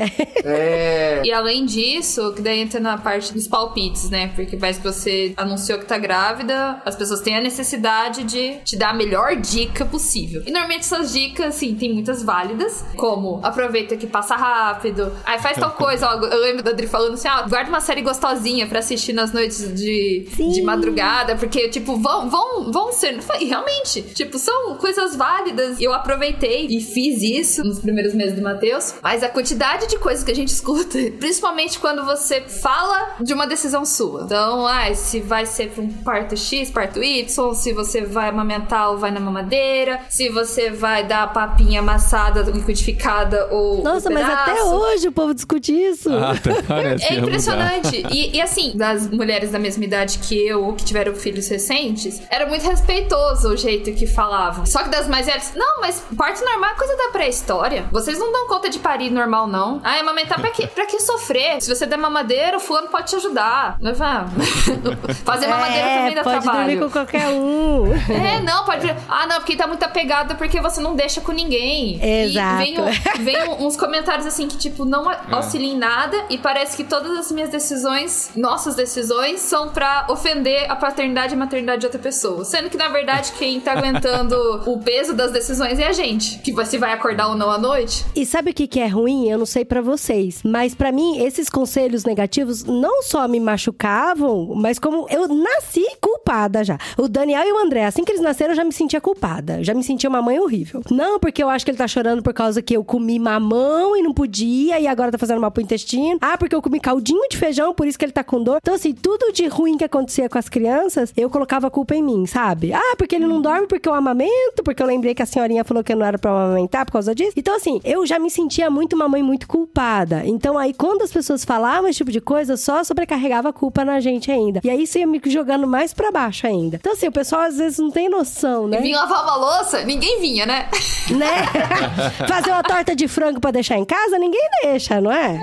É. E além disso, que daí entra na parte dos palpites, né? Porque parece que você anunciou que tá grávida, as pessoas têm a necessidade de te dar a melhor dica possível. E normalmente essas dicas, assim, tem muitas válidas, como aproveita que passa rápido, aí faz tal coisa. Ó, eu lembro da Adri falando assim: ah, guarda uma série gostosinha pra assistir nas noites de, Sim. de madrugada, porque, tipo, vão, vão, vão ser. E realmente, tipo, são coisas válidas. Eu aproveitei e fiz isso nos primeiros meses do Matheus, mas a quantidade de coisas que a gente escuta, [laughs] principalmente quando você fala de uma decisão sua. Então, ah, se vai ser pra um parto X, parto Y, se você vai amamentar ou vai na mamadeira, se você vai dar papinha amassada, liquidificada ou. Nossa, o mas até hoje o povo discute isso. Ah, [laughs] parece É mudar. impressionante. E, e, assim, das mulheres da mesma idade que eu, ou que tiveram filhos recentes, era muito respeitoso o jeito que falavam. Só que das mais velhas, não, mas parto normal é coisa da pré-história. Vocês não dão conta de parir normal, não. Ah, amamentar pra que, pra que sofrer? Se você der mamadeira, o fulano pode te ajudar. Não [laughs] é, vá. Fazer mamadeira é, também dá pode trabalho. dormir com qualquer um. É, não, pode. Ah, não, porque tá muito apegada porque você não deixa com ninguém. Exato. E vem, um- vem uns comentários assim que, tipo, não É. auxilia em nada e parece que todas as minhas decisões, nossas decisões, são pra ofender a paternidade e a maternidade de outra pessoa. Sendo que, na verdade, quem tá aguentando [laughs] o peso das decisões é a gente. Que você vai acordar ou não à noite. E sabe o que, que é ruim? Eu não sei pra vocês, mas pra mim esses conselhos negativos não só me machucavam, mas como eu nasci culpada já. O Daniel e o André, assim que eles nasceram, eu já me sentia culpada, já me sentia uma mãe horrível. Não Não, porque eu acho que ele tá chorando por causa que eu comi mamão e não podia e agora tá fazendo mal pro intestino. Ah, porque eu comi caldinho de feijão, por isso que ele tá com dor. Então, assim, tudo de ruim que acontecia com as crianças, eu colocava a culpa em mim, sabe? Ah, porque ele não dorme porque eu amamento, porque eu lembrei que a senhorinha falou que não era pra eu amamentar por causa disso. Então, assim, eu já me sentia muito uma mãe muito culpada. Então, aí, quando as pessoas falavam esse tipo de coisa, só sobrecarregava a culpa na gente ainda. E aí, isso ia me jogando mais pra baixo ainda. Então, assim, o pessoal às vezes não tem noção, né? Vinha lavar uma louça, ninguém vinha, né? [laughs] né? [laughs] Fazer uma torta de frango pra deixar em casa, ninguém deixa, não é?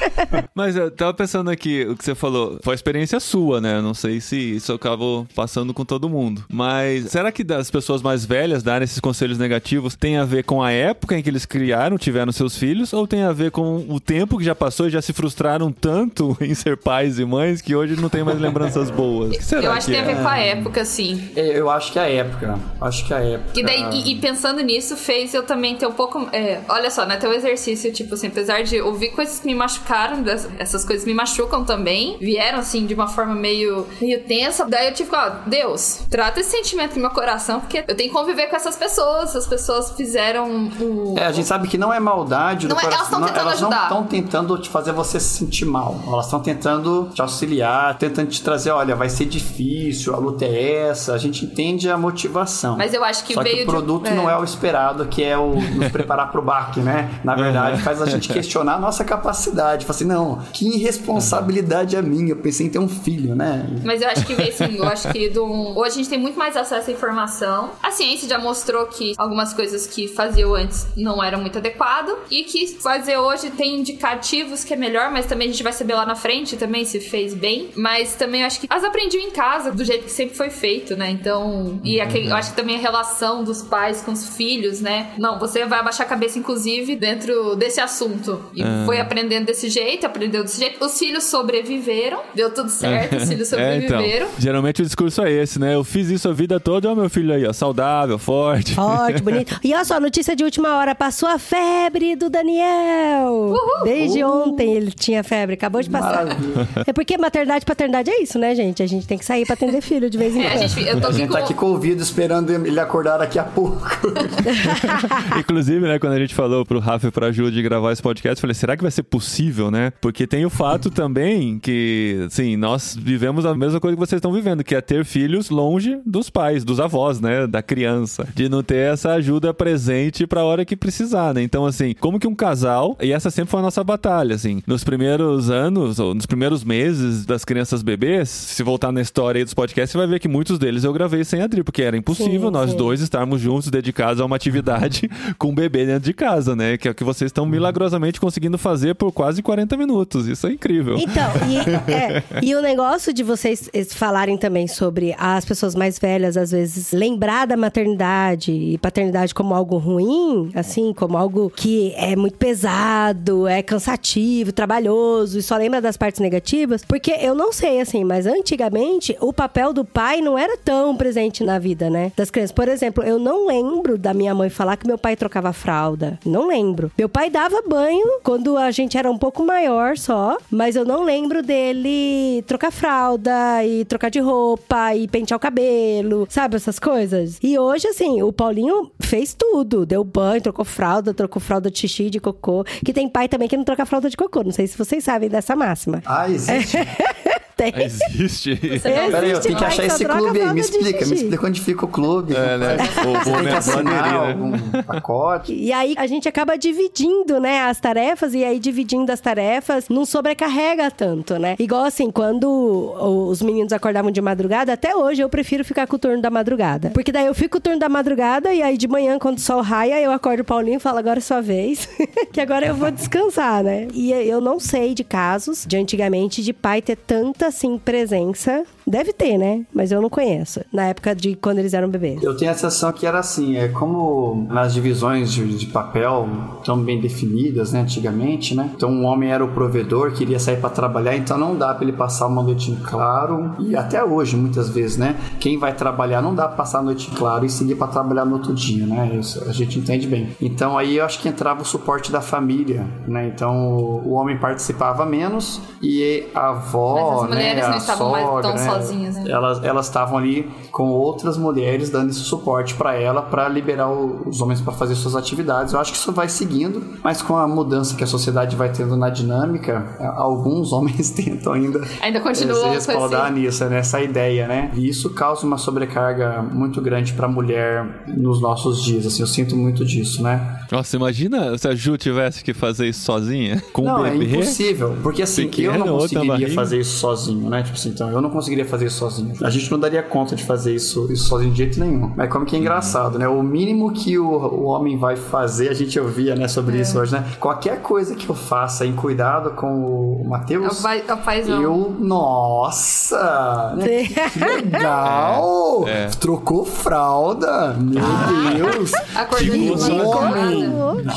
[laughs] Mas eu tava pensando aqui, o que você falou, foi experiência sua, né? Não sei se isso acabou passando com todo mundo. Mas será que das pessoas mais velhas darem esses conselhos negativos tem a ver com a época em que eles criaram, tiveram seus filhos, ou tem a ver com o tempo que já passou e já se frustraram tanto [laughs] em ser pais e mães que hoje não tem mais lembranças boas? O que será eu acho que, que tem a é? ver com a época, sim. É, Eu acho que é a época. Acho que é a época. E, daí, e, e pensando nisso, fez eu também ter um pouco. é, olha só, né? Ter um exercício, tipo assim, apesar de ouvir coisas que me machucaram, essas coisas me machucam também. Vieram, assim, de uma forma meio, meio tensa. Daí eu tive que falar, Deus, trata esse sentimento no meu coração, porque eu tenho que conviver com essas pessoas. As pessoas fizeram o. É, a gente sabe que não é maldade do Não é- elas coração. tão elas não ajudar. estão tentando te fazer você se sentir mal. Elas estão tentando te auxiliar, tentando te trazer, olha, vai ser difícil, a luta é essa. A gente entende a motivação. Mas eu acho que Só veio que de- o produto é. não é o esperado, que é o nos [laughs] preparar pro baque, né? Na verdade, faz a gente questionar a nossa capacidade. Fala assim, não, que irresponsabilidade é minha. Eu pensei em ter um filho, né? Mas eu acho que veio assim, eu acho que do... hoje a gente tem muito mais acesso à informação. A ciência já mostrou que algumas coisas que faziam antes não eram muito adequado e que fazer hoje tem indicativos que é melhor, mas também a gente vai saber lá na frente também se fez bem. Mas também eu acho que as aprendiam em casa, do jeito que sempre foi feito, né? Então, e aquele, eu acho que também a relação dos pais com os filhos, né? Não, você vai abaixar a cabeça, inclusive, dentro desse assunto. E foi aprendendo desse jeito, aprendeu desse jeito. Os filhos sobreviveram, deu tudo certo, os filhos [laughs] É, então, sobreviveram. geralmente o discurso é esse, né? Eu fiz isso a vida toda, ó, meu filho aí, ó, saudável, forte. Forte, [laughs] bonito. E olha só, notícia de última hora. Passou a febre do Daniel. Desde ontem ele tinha febre. Acabou de passar. Maravilha. É porque maternidade e paternidade é isso, né, gente? A gente tem que sair pra atender filho de vez em É, a quando. gente, eu tô A gente com... tá aqui com o ouvido esperando ele acordar daqui a pouco. [laughs] [laughs] Inclusive, né, quando a gente falou pro Rafa e pra Ju de gravar esse podcast, eu falei, será que vai ser possível, né? Porque tem o fato também que, assim, nós vivemos a mesma coisa que vocês estão vivendo, que é ter filhos longe dos pais, dos avós, né, da criança. De não ter essa ajuda presente pra hora que precisar, né? Então, assim, como que um casal, e essa sempre foi a nossa batalha, assim, nos primeiros anos, ou nos primeiros meses das crianças bebês, se voltar na história aí dos podcasts, você vai ver que muitos deles eu gravei sem a Dri, porque era impossível Sim, nós sim. dois estarmos juntos, dedicados a uma atividade [laughs] com o bebê dentro de casa, né? Que é o que vocês estão milagrosamente conseguindo fazer por quase 40 minutos. Isso é incrível. Então, e, [laughs] é, e o negócio de vocês falarem também sobre as pessoas mais velhas, às vezes, lembrar da maternidade e paternidade como algo ruim, assim, como algo que é muito pesado, é cansativo, trabalhoso, e só lembra das partes negativas, porque eu não sei, assim, mas antigamente o papel do pai não era tão presente na vida, né? Das crianças. Por exemplo, eu não lembro da minha mãe falar que meu pai trocava fralda. Não lembro. Meu pai dava banho quando a gente era um pouco maior só, mas eu não lembro dele trocar fralda e trocar de roupa e pentear o cabelo, sabe essas coisas? E hoje, assim, o Paulinho fez tudo. Deu banho, trocou fralda, trocou fralda de xixi, de cocô. Que tem pai também que não troca fralda de cocô. Não sei se vocês sabem dessa máxima. Ah, existe. [laughs] Tem. Existe. Peraí, eu Existe tenho que achar esse clube aí. Me explica, me explica onde fica o clube. É, né? Você tem que assinar bandeirinha, né? algum pacote. E aí a gente acaba dividindo, né, as tarefas, e aí dividindo as tarefas não sobrecarrega tanto, né? Igual assim, quando os meninos acordavam de madrugada, até hoje eu prefiro ficar com o turno da madrugada. Porque daí eu fico com o turno da madrugada, e aí de manhã, quando o sol raia, eu acordo o Paulinho e falo, agora é sua vez. [laughs] que agora eu vou descansar, né? E eu não sei de casos de antigamente de pai ter tanta assim presença. Deve ter, né? Mas eu não conheço. Na época de quando eles eram bebês. Eu tenho a sensação que era assim, é como nas divisões de, de papel tão bem definidas, né, antigamente, né? Então um homem era o provedor, queria sair para trabalhar, então não dá para ele passar uma noite em claro e até hoje muitas vezes, né? Quem vai trabalhar não dá para passar a noite em claro e seguir para trabalhar no outro dia, né? Isso a gente entende bem. Então aí eu acho que entrava o suporte da família, né? Então o, o homem participava menos e a avó, Mas as mulheres né, não estavam mais sogra, tão né, sozinhas, né? Elas elas estavam ali com outras mulheres dando esse suporte pra ela pra liberar o- os homens pra fazer suas atividades. Eu acho que isso vai seguindo, mas com a mudança que a sociedade vai tendo na dinâmica, alguns [laughs] homens tentam ainda Ainda eh, continuam se com respaldar esse- nisso, nessa ideia, né? E isso causa uma sobrecarga muito grande pra mulher nos nossos dias. Assim, eu sinto muito disso, né? Nossa, imagina se a Ju tivesse que fazer isso sozinha com não, um é bebê. impossível. Porque assim, eu pequeno, não outra conseguiria fazer isso sozinho, né? Tipo assim, então eu não conseguiria fazer isso sozinho. A gente não daria conta de fazer isso, isso sozinho de jeito nenhum. Mas como que é engraçado, né? O mínimo que o, o homem vai fazer, a gente ouvia, né, sobre É. isso hoje, né? Qualquer coisa que eu faça em cuidado com o Matheus. é o paizão. Eu, nossa! né? [laughs] Que legal! É, é. Trocou fralda! Meu [laughs] Deus! Acordou que de homem! madrugada.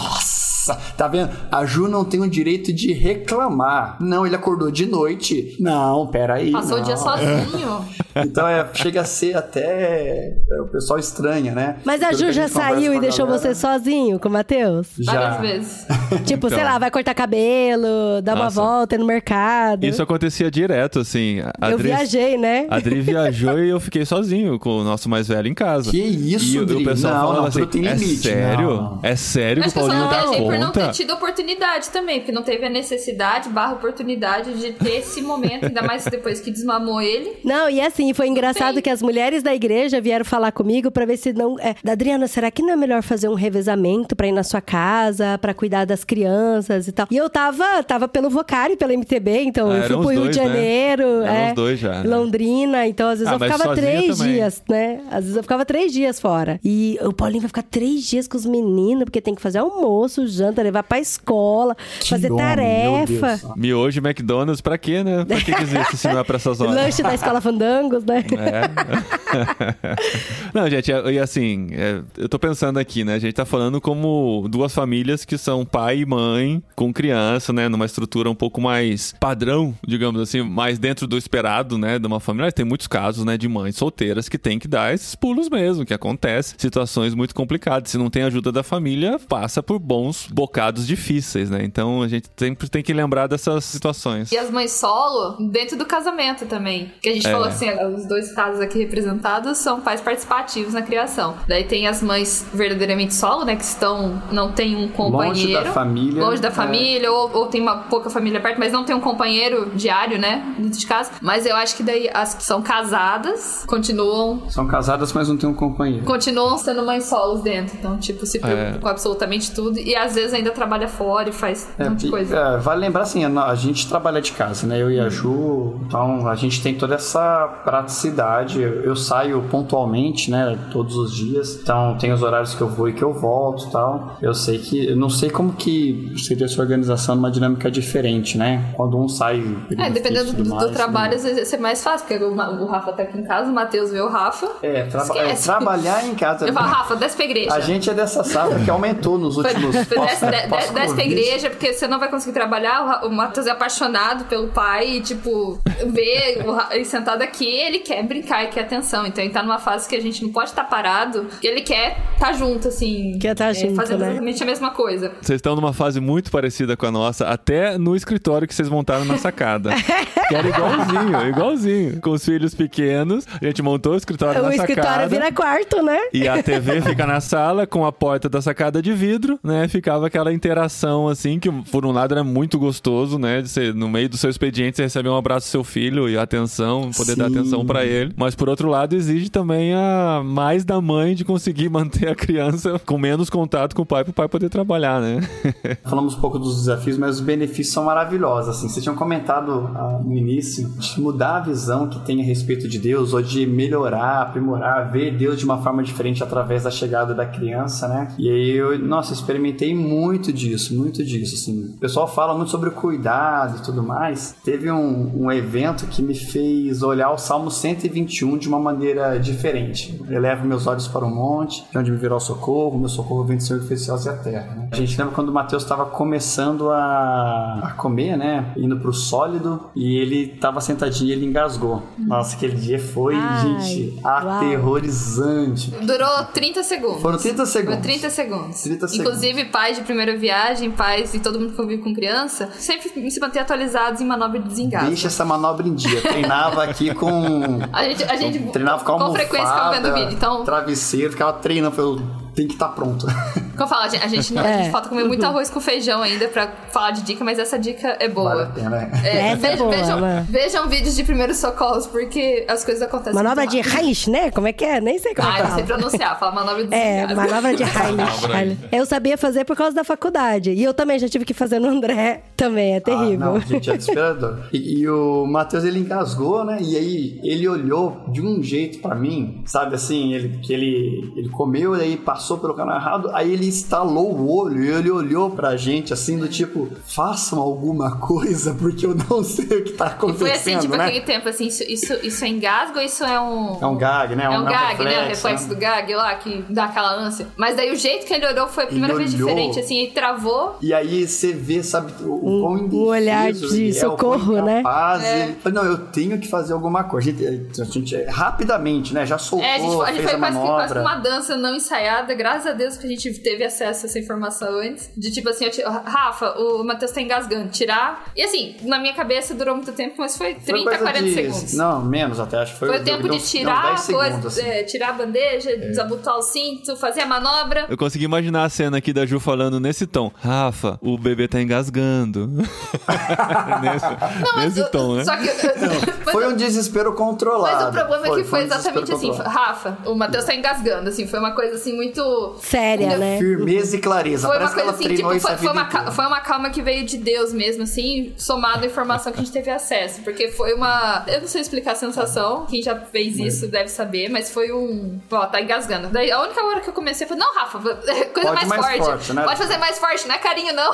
Nossa! Tá vendo? A Ju não tem o direito de reclamar. Não, ele acordou de noite. Não, peraí. Passou o não. dia sozinho. [laughs] Então é, chega a ser até. é, O pessoal estranha, né? Mas a Ju que já saiu e a deixou galera, você sozinho com o Matheus? Já. Várias vezes. [laughs] Tipo, sei Então. lá, vai cortar cabelo, dar uma volta no mercado. Isso acontecia direto, assim. A Eu Adri- viajei, né? A Adri viajou e eu fiquei sozinho com o nosso mais velho em casa. Que isso, e o- Dri? o pessoal Não, falava não, assim, é limite. sério? Não. É sério que o Paulinho dá viajei por não ter tido oportunidade também, porque não teve a necessidade barra oportunidade de ter esse momento, ainda mais depois que desmamou ele. Não, e assim, foi engraçado Sim. que as mulheres da igreja vieram falar comigo pra ver se não. É, Adriana, será que não é melhor fazer um revezamento pra ir na sua casa, pra cuidar das crianças e tal? E eu tava, tava pelo Vocari, pela MTB, então Ah, eu fui pro Rio dois, de né? Janeiro, Eram é, dois já, né? Londrina, então às vezes Ah, eu ficava três também. dias, né? Às vezes eu ficava três dias fora. E o Paulinho vai ficar três dias com os meninos, porque tem que fazer almoço, janta, levar pra escola, fazer homem, meu tarefa. Miojo e McDonald's, pra quê, né? Pra que que existe se não é pra essas horas? Lanche da escola Fandangos, né? É. [laughs] Não, gente, e assim, é, eu tô pensando aqui, né? A gente tá falando como duas famílias que são pai e mãe com criança, né? Numa estrutura um pouco mais padrão, digamos assim, mais dentro do esperado, né? De uma família. Mas Tem muitos casos, né? De mães solteiras que tem que dar esses pulos mesmo, que acontece. Situações muito complicadas. Se não tem ajuda da família, passa por bons bocados difíceis, né? Então a gente sempre tem que lembrar dessas situações. E as mães solo dentro do casamento também. Que a gente É. falou assim, os dois casos aqui representados são pais participativos na criação. Daí tem as mães verdadeiramente solo, né? Que estão, não tem um companheiro. Longe da família. Longe da É. família, ou, ou tem uma pouca família perto, mas não tem um companheiro diário, né? Dentro de casa. Mas eu acho que daí as que são casadas continuam São casadas, mas não tem um companheiro. continuam sendo mães solos dentro. Então, tipo, se preocupam É. com absolutamente tudo. E às vezes ainda trabalha fora e faz um monte de coisa. é, vale lembrar assim, a, gente trabalha de casa, né? Eu e a Ju, então a gente tem toda essa praticidade. Eu, eu saio pontualmente, né? Todos os dias. Então tem os horários que eu vou e que eu volto tal. Eu sei que. Eu não sei como que seria essa organização numa dinâmica diferente, né? Quando um sai. É, dependendo do, tudo do mais, trabalho, né? às vezes é mais fácil, porque o, o Rafa tá aqui em casa, o Matheus vê o Rafa. É, traba- é, trabalhar em casa. Eu falo, Rafa, desce pra igreja. A gente é dessa safra que aumentou nos Foi- últimos foi pós- desce, de- de- desce pra igreja, porque você não vai conseguir trabalhar. O O Matheus é apaixonado pelo pai e, tipo, vê o ele sentado aqui, ele quer brincar e quer atenção. Então ele tá numa fase que a gente não pode estar parado, e ele quer tá junto, assim. Quer tá é, junto, Fazendo né? exatamente a mesma coisa. Vocês estão numa fase muito parecida com a nossa, até no escritório que vocês montaram na sacada. [laughs] que era igualzinho, igualzinho. Com os filhos pequenos, a gente montou o escritório o na escritório sacada. vira quarto, né? E a TV fica na sala com a porta da sacada de vidro, né? Ficava aquela interação assim, que por um lado era muito gostoso, né? De ser no meio do seu expediente você receber um abraço do seu filho e atenção, poder dar Sim. atenção pra ele. Mas por outro lado exige também a mais da mãe de conseguir [laughs] manter a criança com menos contato com o pai pro pai poder trabalhar, né? [laughs] Falamos um pouco dos desafios, mas os benefícios são maravilhosos. Assim, vocês tinham comentado ah, no início de mudar a visão que tem a respeito de Deus, ou de melhorar, aprimorar, ver Deus de uma forma diferente através da chegada da criança, né? E aí eu, nossa, experimentei muito disso, muito disso. Assim. O pessoal fala muito sobre o cuidado e tudo mais. Teve um, um evento que me fez olhar o Salmo 121 de uma maneira diferente. Elevo meus olhos para o monte, de onde me virá o socorro, meu socorro vem do Senhor que fez céus e a terra. né? A gente lembra quando o Mateus estava começando a, a comer, né? Indo pro sólido, e ele estava sentadinho e ele engasgou. Nossa, aquele dia foi, Ai, gente, uau. aterrorizante. Durou 30 segundos. Foram 30 segundos. Foi 30 segundos. 30 segundos. Inclusive, pais de primeira viagem, pais e todo mundo que convive com criança, sempre se manter atualizados em manobra de desengasgo. Deixa essa manobra em dia. Treinava aqui com [laughs] A gente, a gente treinava com, com frequência ficava vendo vídeo. Então, travesseiro, ficava treinando, falei, tem que estar pronto. [laughs] como eu falo, a gente, a gente, não- a É. gente falta comer muito arroz com feijão ainda pra falar de dica, mas essa dica é boa. Vale a pena, né? É, Essa é vejam, boa, vejam, né? vejam vídeos de primeiros socorros, porque as coisas acontecem. Manobra de. Reich, né? Como é que é? Nem sei como Ah, é eu que não sei fala. pronunciar, fala manobra de É, manobra de. [laughs] Reich. Eu sabia fazer por causa da faculdade. E eu também já tive que fazer no André. Também, é Ah, terrível. não, gente, é desesperador. E, e o Matheus, ele engasgou, né? E aí, ele olhou de um jeito pra mim, sabe assim, ele, que ele, ele comeu e aí passou pelo canal errado, aí ele estalou o olho e ele olhou pra gente, assim, do tipo, façam alguma coisa, porque eu não sei o que tá E acontecendo, foi assim, tipo, né? aquele tempo, assim, isso, isso, isso é engasgo ou isso é um... É um gag, né? É um gag, né? O reflexo, reflexo do gag lá, que dá aquela ânsia. Mas daí o jeito que ele olhou foi a primeira Ele vez olhou. diferente, assim, ele travou. E aí você vê, sabe, o, o Um- quão um indefeso olhar de é, o socorro, né? incapaz, É. Ele falou, não, eu tenho que fazer alguma coisa. A gente, a gente é, rapidamente, né? Já soltou, É, a gente, a gente fez foi a quase que, quase manobra. uma dança não ensaiada, graças a Deus que a gente teve acesso a essa informação antes. De tipo assim, te- Rafa, o Matheus tá engasgando, tirar. E assim, na minha cabeça durou muito tempo, mas foi 30, Foi coisa 40 de- segundos. Não, menos até, acho que foi... Foi o tempo de uns- tirar, uns 10 coisa, segundos, assim. é, tirar a bandeja, desabotar o cinto, fazer a manobra. Eu consegui imaginar a cena aqui da Ju falando nesse tom. Rafa, o bebê tá engasgando. [laughs] nesse nesse eu- tom, né? Só que. [laughs] mas Foi um desespero controlado. Mas o problema é que foi um desespero exatamente assim, controlado. Rafa, o Matheus tá engasgando, assim, foi uma coisa assim muito. Séria, né? Firmeza e clareza. Foi uma Parece que coisa ela assim, tipo, foi, foi uma, ca- inteira. foi uma calma que veio de Deus mesmo, assim, somado à informação que a gente teve acesso. Porque foi uma. Eu não sei explicar a sensação, quem já fez isso deve saber, mas foi um. Ó, tá engasgando. Daí a única hora que eu comecei foi, não, Rafa, [laughs] coisa Pode mais, mais forte. forte, né? Pode fazer mais forte, não é carinho, não.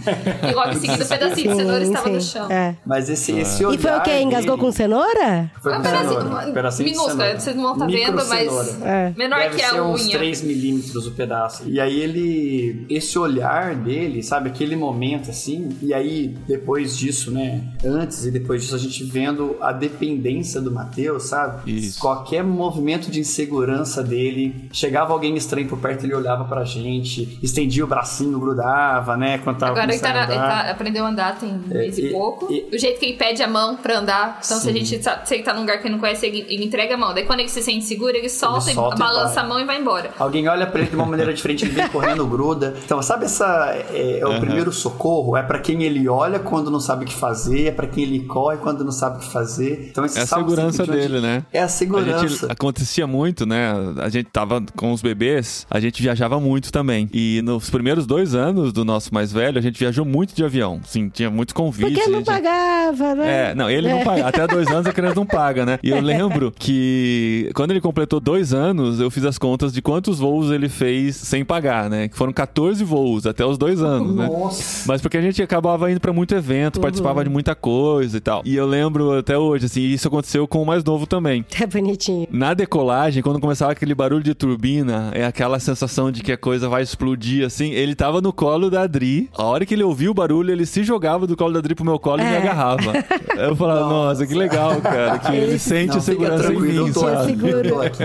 [laughs] e logo em seguida, o pedacinho de cenoura estava no chão. É. Mas esse, esse E foi o olhar quê? Engasgou dele- com cenoura? Foi Um com pedacinho, cenoura, uma- um cenoura. vocês não vão tá Micro vendo, mas. É. menor Deve que a ser uns unha. 3 milímetros o pedaço. E aí ele. Esse olhar dele, sabe? Aquele momento assim. E aí, depois disso, né? Antes e depois disso, a gente vendo a dependência do Matheus, sabe? Isso. Qualquer movimento de insegurança dele. Chegava alguém estranho por perto, ele olhava pra gente, estendia o bracinho, grudava, né? Quando tava Agora ele, tá, a ele andar. tá- aprendeu a andar tem um mês e, e- pouco. e- o jeito que ele pede a mão pra andar. Então, se a Sim. gente sabe, se ele tá num lugar que ele não conhece, ele, ele entrega a mão. Daí, quando ele se sente seguro, ele solta, solta e e balança vai. a mão e vai embora. Alguém olha pra ele de uma maneira diferente, ele vem correndo, gruda. Então, sabe essa. É, é o primeiro socorro? É pra quem ele olha quando não sabe o que fazer, é pra quem ele corre quando não sabe o que fazer. Então, esse É a salve segurança dele, né? É a A segurança. gente acontecia muito, né? A gente tava com os bebês, a gente viajava muito também. E nos primeiros dois anos do nosso mais velho, a gente viajou muito de avião. Sim, tinha muitos convites. Porque a não gente- pagava, né? É, não, ele não paga. Até dois anos a criança não paga, né? E eu lembro que quando ele completou dois anos, eu fiz as contas de quantos voos ele fez sem pagar, né? Que foram 14 voos até os dois anos, né? Nossa. Mas porque a gente acabava indo pra muito evento, participava de muita coisa e tal. E eu lembro até hoje, assim, isso aconteceu com o mais novo também. [laughs] É bonitinho. Na decolagem, quando começava aquele barulho de turbina, é aquela sensação de que a coisa vai explodir, assim. Ele tava no colo da Adri. A hora que ele ouviu o barulho, ele se jogava do colo da Adri pro meu colo e me É. agarrava. [laughs] Eu falava, nossa, que legal, cara. Que ele sente Não, segurança em mim, eu tô sabe? Seguro. eu aqui.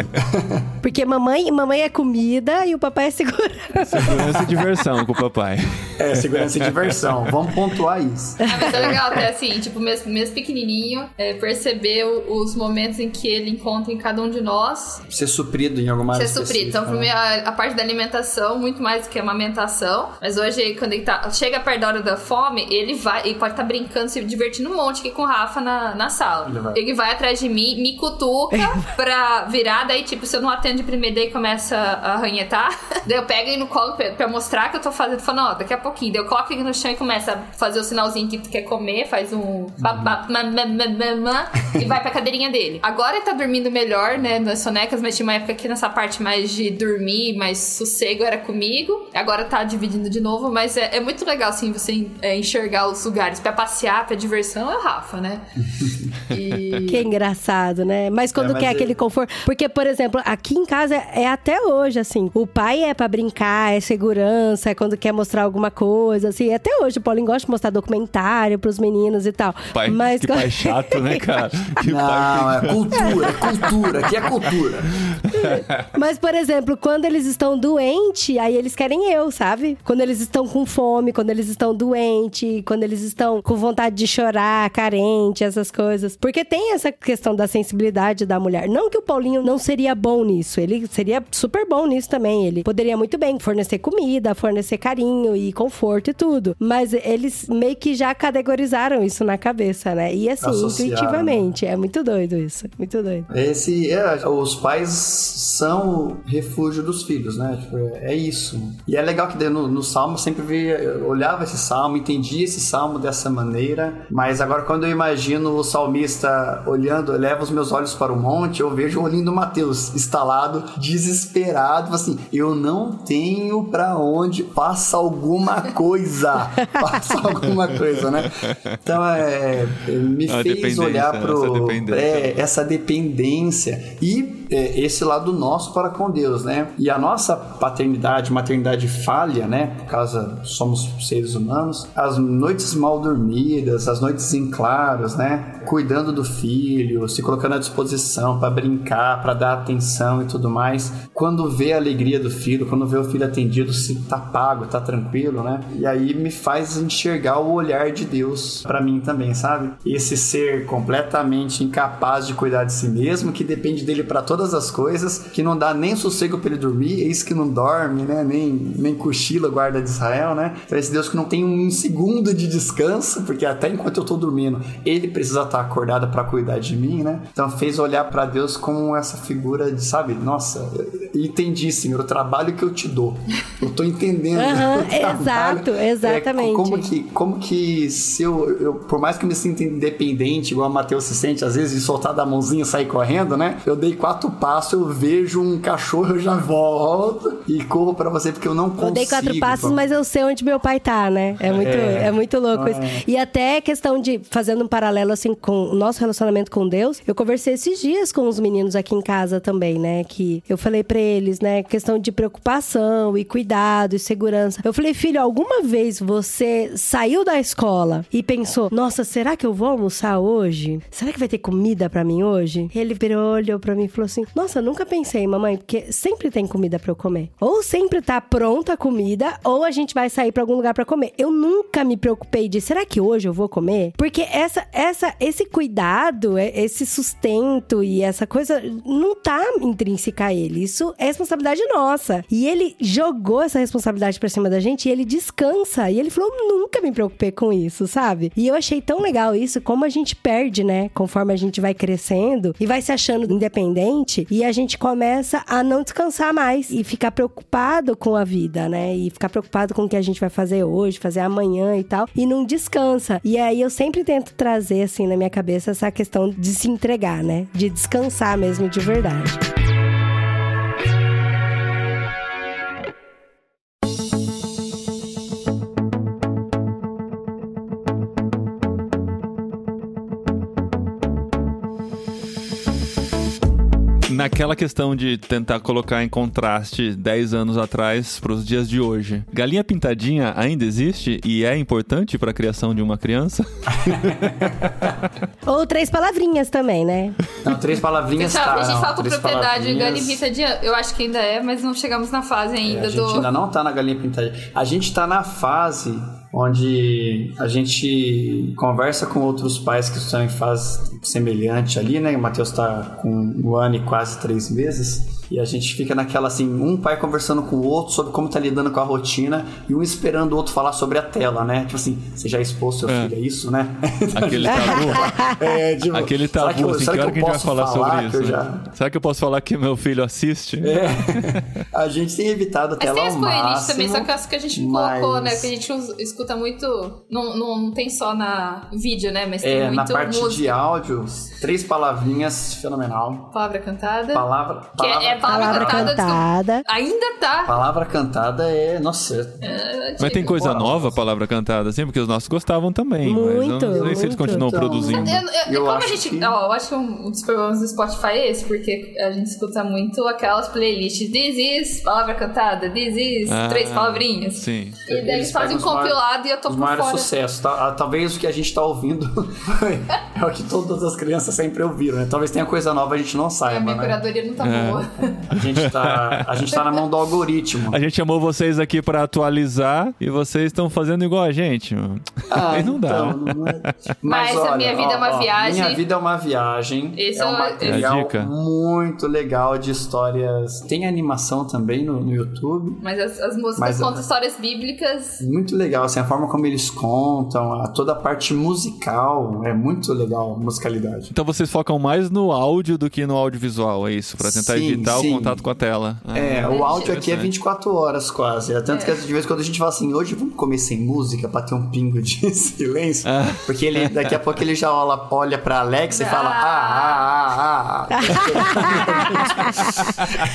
Porque mamãe, mamãe é comida e o papai é segurança. Segurança e diversão com o papai. É, segurança e diversão. Vamos pontuar isso. Ah, mas é legal até assim, tipo, mesmo, mesmo pequenininho, é, perceber os momentos em que ele encontra em cada um de nós Ser suprido em alguma área ser suprido. Então, né? a, a parte da alimentação, muito mais do que a amamentação. Mas hoje, quando ele tá, chega perto da hora da fome, ele vai, ele pode estar brincando, se divertindo um monte aqui com o Rafa na, na sala. Ele vai. Ele vai atrás de mim, me cutuca pra virar, daí, tipo, se eu não atendo de primeira, daí começa a arranhetar. [laughs] daí eu pego ele no colo pra, pra mostrar que eu tô fazendo. Falo, não, daqui a pouquinho. Daí eu coloco ele no chão e começa a fazer o sinalzinho que tu quer comer, faz um. e vai pra cadeirinha dele. Agora ele tá dormindo melhor, né, nas sonecas, mas tinha uma época que nessa parte mais de dormir, mais sossego era comigo. Agora tá dividindo de novo, mas é, é muito legal, assim, você é, enxergar os lugares. Pra passear, pra diversão, é o Rafa, né? [laughs] E. Que engraçado, né? Mas quando É, mas quer é- aquele conforto. Porque, por exemplo, aqui em casa é até hoje, assim. O pai é pra brincar, é segurança, é quando quer mostrar alguma coisa, assim. Até hoje o Paulinho gosta de mostrar documentário pros meninos e tal. Pai, Mas que pai chato, né, cara? [laughs] Que Não, pai é cultura, é cultura. Aqui é cultura. [laughs] Mas, por exemplo, quando eles estão doentes, aí eles querem eu, sabe? Quando eles estão com fome, quando eles eles estão doentes, quando eles estão com vontade de chorar, carente, essas coisas. Porque tem essa questão da sensibilidade da mulher. Não que o Paulinho não seria bom nisso, ele seria super bom nisso também. Ele poderia muito bem fornecer comida, fornecer carinho e conforto e tudo. Mas eles meio que já categorizaram isso na cabeça, né? E assim, Associaram, intuitivamente. É muito doido isso. Muito doido. Esse, é, os pais são o refúgio dos filhos, né? Tipo, é, é isso. E é legal que no, no Salmo sempre via, eu olhava esse Salmo, entendia esse Salmo dessa maneira, mas agora quando eu imagino o salmista olhando, leva os meus olhos para o monte, eu vejo o olhinho do Mateus instalado, desesperado, assim, eu não tenho para onde, passa alguma coisa, [laughs] passa alguma coisa, né? Então, é, me A fez olhar pro... essa dependência. É, essa dependência e é, esse lado nosso para com Deus, né? E a nossa paternidade, maternidade falha, né? Por causa somos seres humanos, as noites mal dormidas, as noites em claros, né? Cuidando do filho, se colocando à disposição para brincar, para dar atenção e tudo mais. Quando vê a alegria do filho, quando vê o filho atendido, se tá pago, tá tranquilo, né? E aí me faz enxergar o olhar de Deus para mim também, sabe? Esse ser completamente incapaz de cuidar de si mesmo, que depende dele para todas as coisas, que não dá nem sossego para ele dormir, eis que não dorme, né? Nem, nem cochila, guarda de Israel, né? Então esse Deus que não tem um segundo de descanso, porque até enquanto eu tô dormindo, ele precisa estar acordado para cuidar de mim, né? Então fez olhar para Deus como essa figura de, sabe? Nossa, entendi, Senhor, o trabalho que eu te dou. Eu tô entendendo. [laughs] Trabalho. exato, É, exatamente. como que, como que se eu, eu, por mais que eu me sinta independente, igual o Matheus se sente, às vezes, de soltar da mãozinha e sair correndo, né? Eu dei quatro passos, eu vejo um cachorro, eu já volto e corro pra você, porque eu não consigo. Eu dei quatro passos, mas eu sei onde meu pai tá, né? É muito, é. muito louco isso. E até questão de, fazendo um paralelo assim com o nosso relacionamento com Deus, eu conversei esses dias com os meninos aqui em casa também, né? Que eu falei pra eles, né? Questão de preocupação e cuidado e segurança. Eu falei, filho, alguma vez você saiu da escola e pensou, nossa, será que eu vou almoçar hoje? Será que vai ter comida pra mim hoje? Ele virou, olhou pra mim e falou assim, nossa, nunca pensei, mamãe, porque sempre tem comida pra eu comer. Ou sempre tá pronta a comida, ou a gente vai sair pra algum lugar pra comer. Eu nunca me preocupei de, será que hoje eu vou comer? Porque essa, essa, esse cuidado, é- esse sustento e essa coisa não tá intrínseca a ele. Isso é responsabilidade nossa. E ele jogou essa responsabilidade pra cima da gente e ele descansa. E ele falou: "Eu nunca me preocupei com isso, sabe? E eu achei tão legal isso, como a gente perde, né? Conforme a gente vai crescendo e vai se achando independente e a gente começa a não descansar mais e ficar preocupado com a vida, né? E ficar preocupado com o que a gente vai fazer hoje, fazer amanhã e tal, e não descansa. E aí eu sempre tento trazer, assim, na minha cabeça essa questão de se entregar, né? De descansar mesmo de verdade. Naquela questão de tentar colocar em contraste 10 anos atrás para os dias de hoje, galinha pintadinha ainda existe e é importante para a criação de uma criança? [laughs] Ou três palavrinhas também, né? Não, três palavrinhas tá, a gente fala com três propriedade, palavrinhas. galinha pintadinha, eu acho que ainda é, mas não chegamos na fase É, ainda a gente do. ainda não tá na galinha pintadinha. A gente tá na fase onde a gente conversa com outros pais que estão em fase semelhante ali, né? O Matheus tá com um ano e quase três meses. E a gente fica naquela assim, um pai conversando com o outro sobre como tá lidando com a rotina e um esperando o outro falar sobre a tela, né? Tipo assim, você já expôs seu É. filho a isso, né? [laughs] Aquele tabu? É, tipo, Aquele será tabu, que eu- assim, será que hora que a gente vai posso falar sobre que isso? eu né? já- Será que eu posso falar que meu filho assiste? É. [laughs] A gente tem evitado a Mas tela tem ao máximo. também, só que as que a gente mas- colocou, né? Que a gente escuta muito. Não, não, não tem só na vídeo, né? Mas tem É, muito na parte música. de áudio, três palavrinhas, fenomenal. Palavra cantada. Palavra, Que é- palavra, é palavra Palavra cantada, cantada. Ainda tá. palavra cantada é, nossa, Mas tem coisa Moral. nova, palavra cantada, assim, porque os nossos gostavam também. mas eu Muito, não sei se eles muito. continuam Então, produzindo. Eu, eu- Eu como a acho gente. que- Ó, eu acho que um dos problemas do Spotify é esse, porque a gente escuta muito aquelas playlists. This is, palavra cantada, this is, Ah, três palavrinhas. Sim. E daí eles fazem um compilado maiores- e eu tô por fora. sucessos. Tá? Ah, Talvez o que a gente tá ouvindo [laughs] é o que todas as crianças sempre ouviram, né? Talvez tenha coisa nova a gente não a saiba, minha né? curadoria não tá É. boa. A gente, tá, a gente tá na mão do algoritmo. A gente chamou vocês aqui pra atualizar e vocês estão fazendo igual a gente. mano. Aí não dá. então, não é- Mas a minha vida é uma viagem. Minha vida é uma viagem. Esse é é um material É muito legal de histórias. Tem animação também no, no YouTube. Mas as, as músicas Mas, contam uh, histórias bíblicas. Muito legal, assim, a forma como eles contam, a, toda a parte musical, é muito legal a musicalidade. Então vocês focam mais no áudio do que no audiovisual, é isso? Pra tentar Sim, evitar sim. o contato com a tela. Ah, É, o áudio aqui é interessante. 24 horas quase. É tanto que de vez em quando a gente fala assim, hoje vamos comer sem música pra ter um pingo de [laughs] silêncio. Ah. Porque ele, daqui a pouco ele já olha, olha pra Alexa e fala, ah, ah, ah, ah.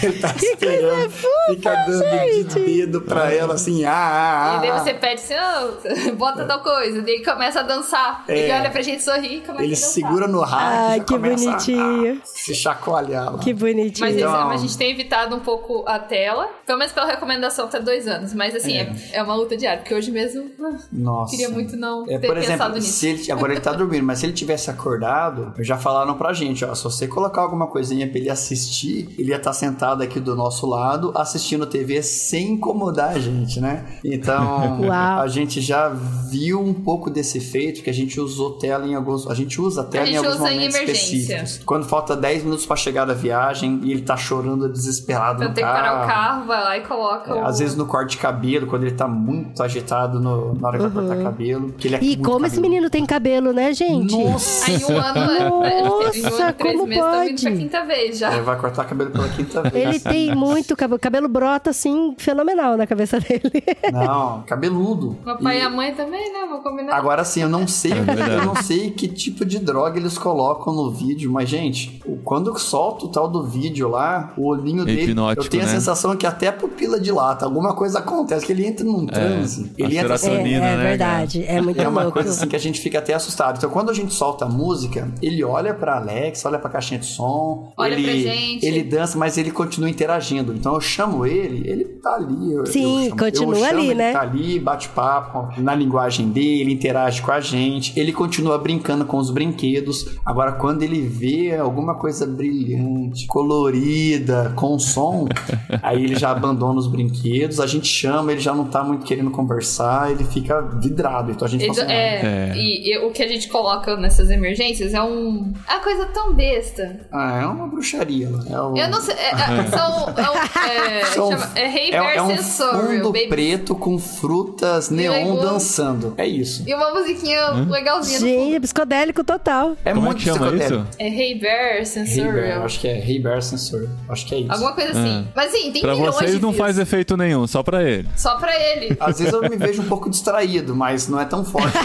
[laughs] ele tá esperando, [laughs] fica dando de dedo pra ela assim, ah, ah, ah. E daí você pede assim, "Ô, bota tal coisa. Daí ele começa a dançar. É. Ele olha pra gente sorrir e começa Ele a dançar. segura no rádio Ah, e que bonitinho. a se chacoalhar. Que bonitinho. Mas Então- esse- a gente tem evitado um pouco a tela. Pelo menos pela recomendação até dois anos. Mas assim, é, é uma luta diária. Porque hoje mesmo, ah, Nossa. queria muito não É, ter por pensado exemplo, nisso. se ele, agora ele tá dormindo, mas se ele tivesse acordado, já falaram pra gente, ó, se você colocar alguma coisinha pra ele assistir, ele ia estar sentado aqui do nosso lado, assistindo TV sem incomodar a gente, né? Então, [laughs] Uau. a gente já viu um pouco desse efeito, que a gente usou tela em alguns, a gente usa a tela em gente alguns usa em momentos emergência. específicos. Quando falta 10 minutos pra chegar da viagem e ele tá chorando desesperado Então no tem que parar o carro. carro, vai lá e coloca É, o... às vezes no corte de cabelo, quando ele tá muito agitado no- na hora que vai cortar cabelo. Que ele é E muito como esse cabeludo. menino tem cabelo, né, gente? Nossa! Aí um ano, é- em um Nossa, ano, três como meses, indo pode? pra quinta vez já. Ele vai cortar cabelo pela quinta vez. Ele tem muito cabelo. Cabelo brota, assim, fenomenal na cabeça dele. [laughs] Não, cabeludo. O papai e E- a mãe também, né? Vou combinar. Agora sim, eu não sei, É eu não sei que tipo de droga eles colocam no vídeo, mas gente, quando solta o tal do vídeo lá, o olhinho dele, hipnótico, eu tenho né? a sensação que até a pupila dilata, alguma coisa acontece que ele entra num transe, ele a entra É, é né, verdade. É muito É uma louco. coisa assim que a gente fica até assustado. Então, quando a gente solta a música, ele olha pra Alex, olha pra caixinha de som, Olha ele, pra gente. ele dança, mas ele continua interagindo. Então, eu chamo ele, ele tá ali. eu- Sim, eu chamo- continua eu chamo, ali, ele né? tá ali, bate papo na linguagem dele, interage com a gente. Ele continua brincando com os brinquedos. Agora, quando ele vê alguma coisa brilhante, colorida, com som, [laughs] aí ele já abandona os brinquedos. A gente chama, ele já não tá muito querendo conversar, ele fica vidrado. Então, a gente Ele- fala assim, é, É. E, e o que a gente coloca nessas emergências é um. É uma coisa tão besta. Ah, é uma bruxaria. né? É o- Eu não sei. É, é, [laughs] são, é, um- é, [laughs] São- chama, é Hey é, é um Sensorial, fundo Baby. preto com frutas neon legumes. dançando. É isso. E uma musiquinha legalzinha no Gente, fundo. é psicodélico total. É Como é muito que chama psicodélico. isso? É Hey Bear Hey Bear, Sensorial. acho que é Hey Bear Sensor. Acho que é isso. Alguma coisa assim. Mas assim, tem Pra milhões vocês de não faz efeito nenhum, só pra ele. Só pra ele. Às vezes eu me vejo um pouco distraído, mas não é tão forte.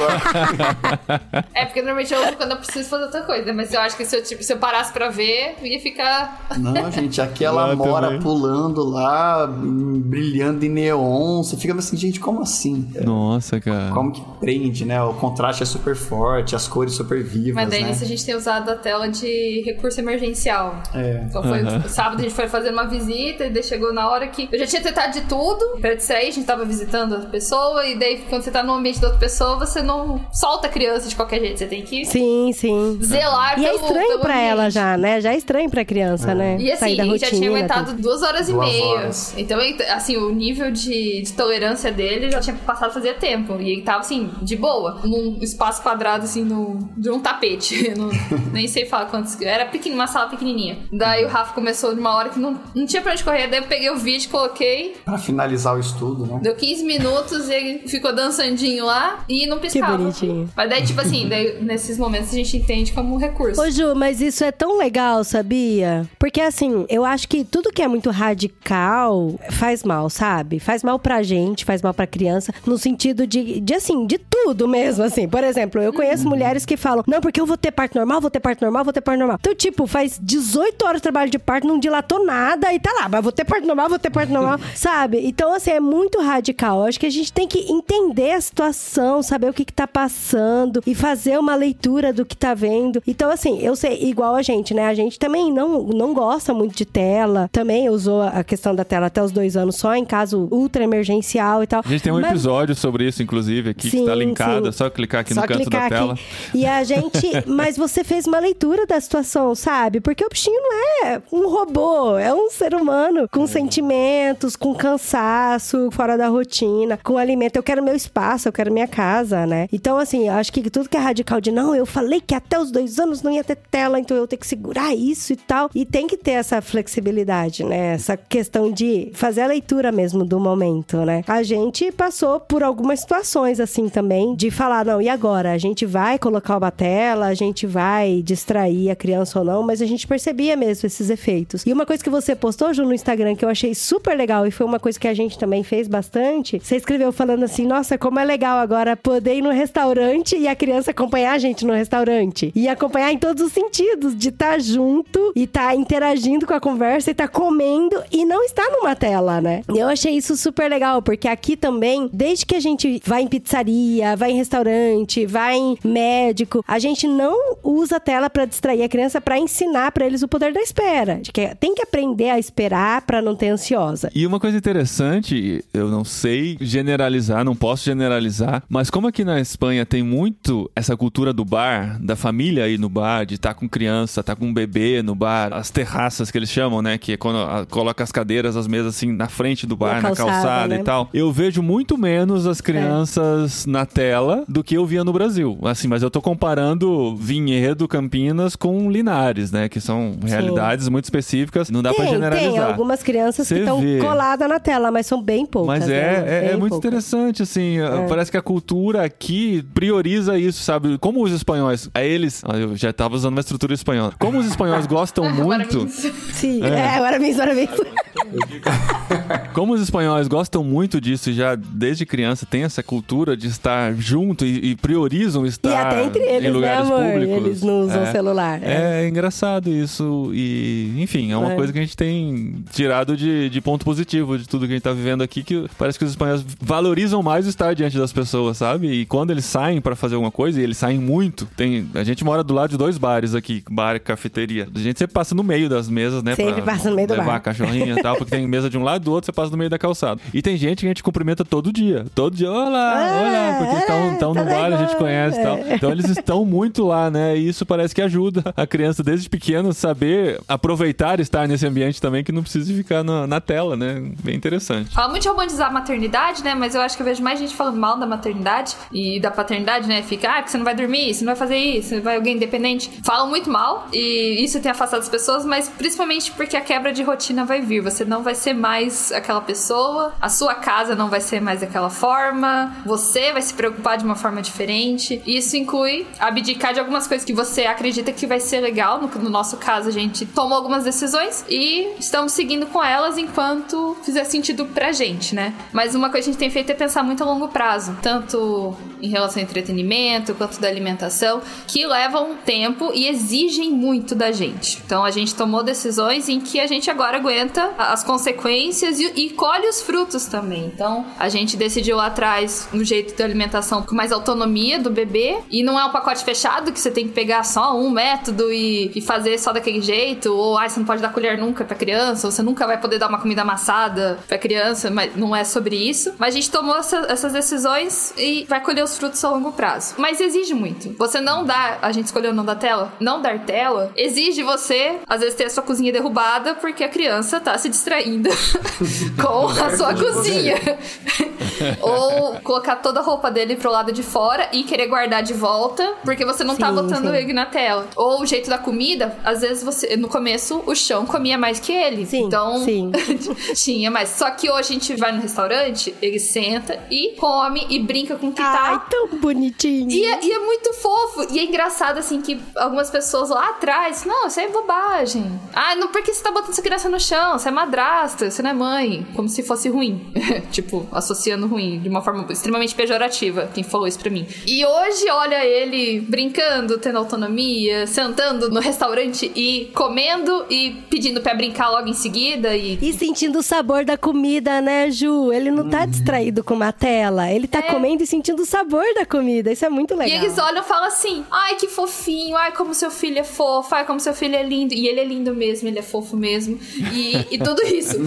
É porque normalmente eu uso quando eu preciso fazer outra coisa. Mas eu acho que se eu, tipo, se eu parasse pra ver, ia ficar. não, gente, aquela Lá mora também. pulando lá, brilhando em neon. Você fica assim, gente, como assim? Nossa, cara. Como que prende, né? O contraste é super forte, as cores super vivas, Mas daí né? nisso a gente tem usado a tela de recurso emergencial. É. Então foi sábado a gente foi fazer uma visita e daí chegou na hora que eu já tinha tentado de tudo pra distrair, a gente tava visitando a pessoa e daí quando você tá no ambiente da outra pessoa, você não solta a criança de qualquer jeito, você tem que Sim, sim. zelar E é pelo, estranho pelo pra ambiente. ela já, né? Já é estranho pra criança, né? E assim, Sair da a gente já tinha rotina, aguentado duas horas e Duas meia. horas. Então, assim, o nível de, de tolerância dele já tinha passado fazia tempo. E ele tava, assim, de boa. Num espaço quadrado, assim, no, de um tapete. [laughs] Eu não- nem sei falar quantos. Era pequeno, uma sala pequenininha. Daí o Rafa começou de uma hora que não, não tinha pra onde correr. Daí eu peguei o vídeo, coloquei. Pra finalizar o estudo, né? Deu 15 minutos e ele ficou dançandinho lá e não piscava. bonitinho. Mas daí, tipo assim, daí, nesses momentos a gente entende como um recurso. Ô Ju, mas isso é tão legal, sabia? Porque assim, eu acho que tudo que é muito radical faz mal, sabe? Faz mal pra gente, faz mal pra criança, no sentido de, de assim, de tudo mesmo, assim. Por exemplo, eu conheço mulheres que falam, não, porque eu vou ter parto normal, vou ter parto normal, vou ter parto normal. Então, tipo, faz 18 horas de trabalho de parto, não dilatou nada e tá lá, mas vou ter parto normal, vou ter parto normal, [laughs] sabe? Então, assim, é muito radical. Eu acho que a gente tem que entender a situação, saber o que que tá passando e fazer uma leitura do que tá vendo. Então, assim, eu sei, igual a gente, né? A gente também não, não gosta muito de tela, também usou a questão da tela até os dois anos só em caso ultra emergencial e tal. A gente tem um Mas- episódio sobre isso, inclusive, aqui, que Sim, tá linkado. É só clicar aqui Só no canto da tela. aqui. E a gente. [laughs] Mas você fez uma leitura da situação, sabe? Porque o bichinho não é um robô, é um ser humano com sentimentos, com cansaço, fora da rotina, com alimento. Eu quero meu espaço, eu quero minha casa, né? Então, assim, eu acho que tudo que é radical de não, eu falei que até os dois anos não ia ter tela, então eu tenho que segurar isso e tal. E tem que ter essa flexibilidade, né? Essa questão de fazer a leitura mesmo do momento, né? A gente passou por algumas situações assim também, de falar, não, e agora? A gente vai colocar uma tela, a gente vai distrair a criança ou não, mas a gente percebia mesmo esses efeitos. E uma coisa que você postou, Ju, no Instagram, que eu achei super legal e foi uma coisa que a gente também fez bastante, você escreveu falando assim, nossa, como é legal agora poder ir no restaurante e a criança acompanhar a gente no restaurante. E acompanhar em todos os sentidos, de estar tá junto e estar tá interagindo com a conversa e estar tá comendo e não estar numa tela, né? Eu achei isso super legal, porque aqui também, desde que a gente vai em pizzaria, vai em restaurante, vai em médico, a gente não usa a tela para distrair a criança, para ensinar para eles o poder da espera. De que tem que aprender a esperar para não ter ansiosa. E uma coisa interessante, eu não sei generalizar, não posso generalizar, mas como aqui na Espanha tem muito essa cultura do bar, da família aí no bar, de estar tá com criança, estar tá com um bebê no bar, as terraças que eles chamam, né, que é quando a, coloca as cadeiras, as mesas assim na frente do bar, na calçada, na calçada né? e tal. Eu vejo muito menos as crianças é. na tela do que eu via no Brasil. Assim, mas eu tô comparando Vinhedo, Campinas com Linares, né, que são realidades Sim. muito específicas, não dá para generalizar. Tem algumas crianças Cê que estão coladas na tela, mas são bem poucas. Mas é, né? é, é, muito poucas. interessante, assim, é. parece que a cultura aqui prioriza isso, sabe? Como os espanhóis, a eles, ah, eu já tava usando uma estrutura espanhola. Como os espanhóis gostam [laughs] muito... Sim, é, é agora mesmo, agora mesmo. [laughs] Como os espanhóis gostam muito disso, já desde criança tem essa cultura de estar junto e, e priorizam estar e até entre eles, em né, lugares né, amor? públicos. Eles não usam é, celular. É. é. engraçado isso e, enfim, é uma é. coisa que a gente tem tirado de, de ponto positivo de tudo que a gente tá vivendo aqui, que parece que os espanhóis valorizam mais estar diante das pessoas, sabe? E quando eles saem para fazer alguma coisa, e eles saem muito, tem, a gente mora do lado de dois bares aqui, bar e cafeteria. A gente sempre passa no meio das mesas, né? Sempre passa no meio do bar. Levar cachorrinho e tal, porque tem mesa de um lado do outro, você passa no meio da calçada. E tem gente que a gente cumprimenta todo dia. Todo dia, olá, é, olá, porque estão é, no bar, a gente conhece e tal. Então eles estão muito lá, né? E isso parece que ajuda a criança desde pequeno saber aproveitar estar nesse ambiente também, que não precisa ficar na, na tela, né? Bem interessante. Fala muito de romantizar a maternidade, né? Mas eu acho que eu vejo mais gente falando mal da maternidade e da paternidade, né? Fica, ah, que você não vai dormir, você não vai fazer isso, você vai alguém independente. Falam muito mal e isso tem afastado as pessoas, mas principalmente porque a quebra de rotina vai vir. Você não vai ser mais aquela pessoa, a sua casa não vai ser mais daquela forma, você vai se preocupar de uma forma diferente. Isso inclui abdicar de algumas coisas que você acredita que vai ser legal. No, no nosso caso, a gente tomou algumas decisões e estamos seguindo com elas enquanto fizer sentido pra gente, né? Mas uma coisa que a gente tem feito é pensar muito a longo prazo, tanto em relação ao entretenimento quanto da alimentação, que levam tempo e exigem muito da gente. Então a gente tomou decisões em que a gente agora aguenta as consequências e, e colhe os frutos também. Então a gente decidiu lá atrás um jeito de alimentação com mais autonomia do bebê e não é um pacote fechado que você tem que pegar só um método e, e fazer só daquele jeito, ou ah, você não pode dar colher nunca pra criança, você nunca vai poder dar uma comida amassada pra criança, mas não é sobre isso. Mas a gente tomou essa, essas decisões e vai colher os frutos a longo prazo. Mas exige muito. Você não dá, a gente escolheu não dar tela, não dar tela, exige você, às vezes, ter a sua cozinha derrubada porque a criança tá se distraindo [laughs] com a sua cozinha. [laughs] ou colocar toda a roupa dele pro lado de fora e querer guardar de volta porque você não tá sim, tá botando sim. ele na tela. Ou o jeito da comida, às vezes você, no começo, o chão comia mais que ele. Sim, então, sim. [laughs] tinha mais. Só que hoje a gente vai no restaurante, ele senta e come e brinca com o que Ai, tá. Ai, tão bonitinho. E é, e é, muito fofo. E é engraçado, assim, que algumas pessoas lá atrás, não, isso é bobagem. Ah, não, porque você tá botando sua criança no chão? Você é madrasta, você não é mãe. Como se fosse ruim. [laughs] tipo, associando ruim de uma forma extremamente pejorativa. Quem falou isso pra mim. E hoje, olha ele brincando, tendo autonomia, sentando no restaurante e comendo e pedindo pra brincar logo em seguida. E, e sentindo o sabor da comida, né, Ju? Ele não tá hum. distraído com uma tela. Ele tá é. comendo e sentindo o sabor da comida. Isso é muito legal. E eles olham e falam assim: ai, que fofinho, ai, como seu filho é fofo, ai, como seu filho é lindo. E ele é lindo mesmo, ele é fofo mesmo. E, e tudo isso.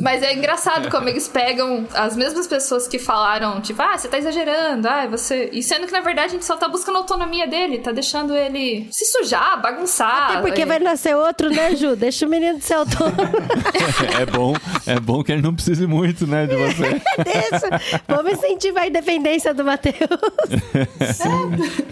Mas é engraçado como eles pegam as mesmas pessoas que falaram, tipo, ah, você tá exagerando, ah, você. E sendo que na verdade a gente só tá buscando a autonomia dele, tá deixando ele se sujar, bagunçar. Até porque É. vai nascer outro, né, Ju? Deixa o menino ser autônomo. [laughs] é bom, é bom que ele não precise muito, né, de você. [laughs] Deixa. Vamos incentivar a independência do Matheus. [laughs]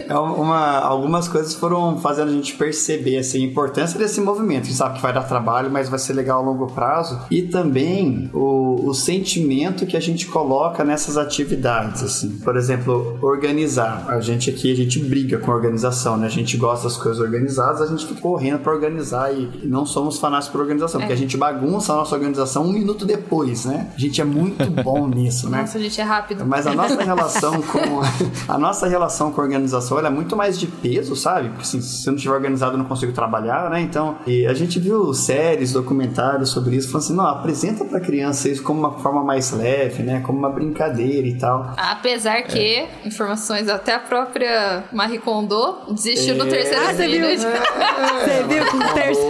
É uma, algumas coisas foram fazendo a gente perceber assim, a importância desse movimento. A gente sabe que vai dar trabalho, mas vai ser legal a longo prazo. E também o, o sentimento que a gente coloca nessas atividades. Assim. Por exemplo, organizar. A gente aqui, a gente briga com a organização, né? A gente gosta das coisas organizadas, a gente fica correndo para organizar e não somos fanáticos por organização, porque a gente bagunça a nossa organização um minuto depois, né? A gente é muito [laughs] bom nisso, né? Nossa, a gente é rápido. Mas a [laughs] nossa relação com [laughs] a nossa relação com a organização ela é muito mais de peso, sabe? Porque assim, se eu não estiver organizado, eu não consigo trabalhar, né? Então, e a gente viu séries, documentários sobre isso, falando assim, não, apresenta pra criança isso como uma forma mais leve, né? Como uma brincadeira e tal. Apesar que, informações até a própria Marie Kondo desistiu do terceiro Ah, você viu? Você viu? Com, ter- com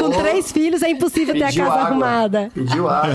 três filhos é impossível ter a Pediu casa água. arrumada. Pediu água.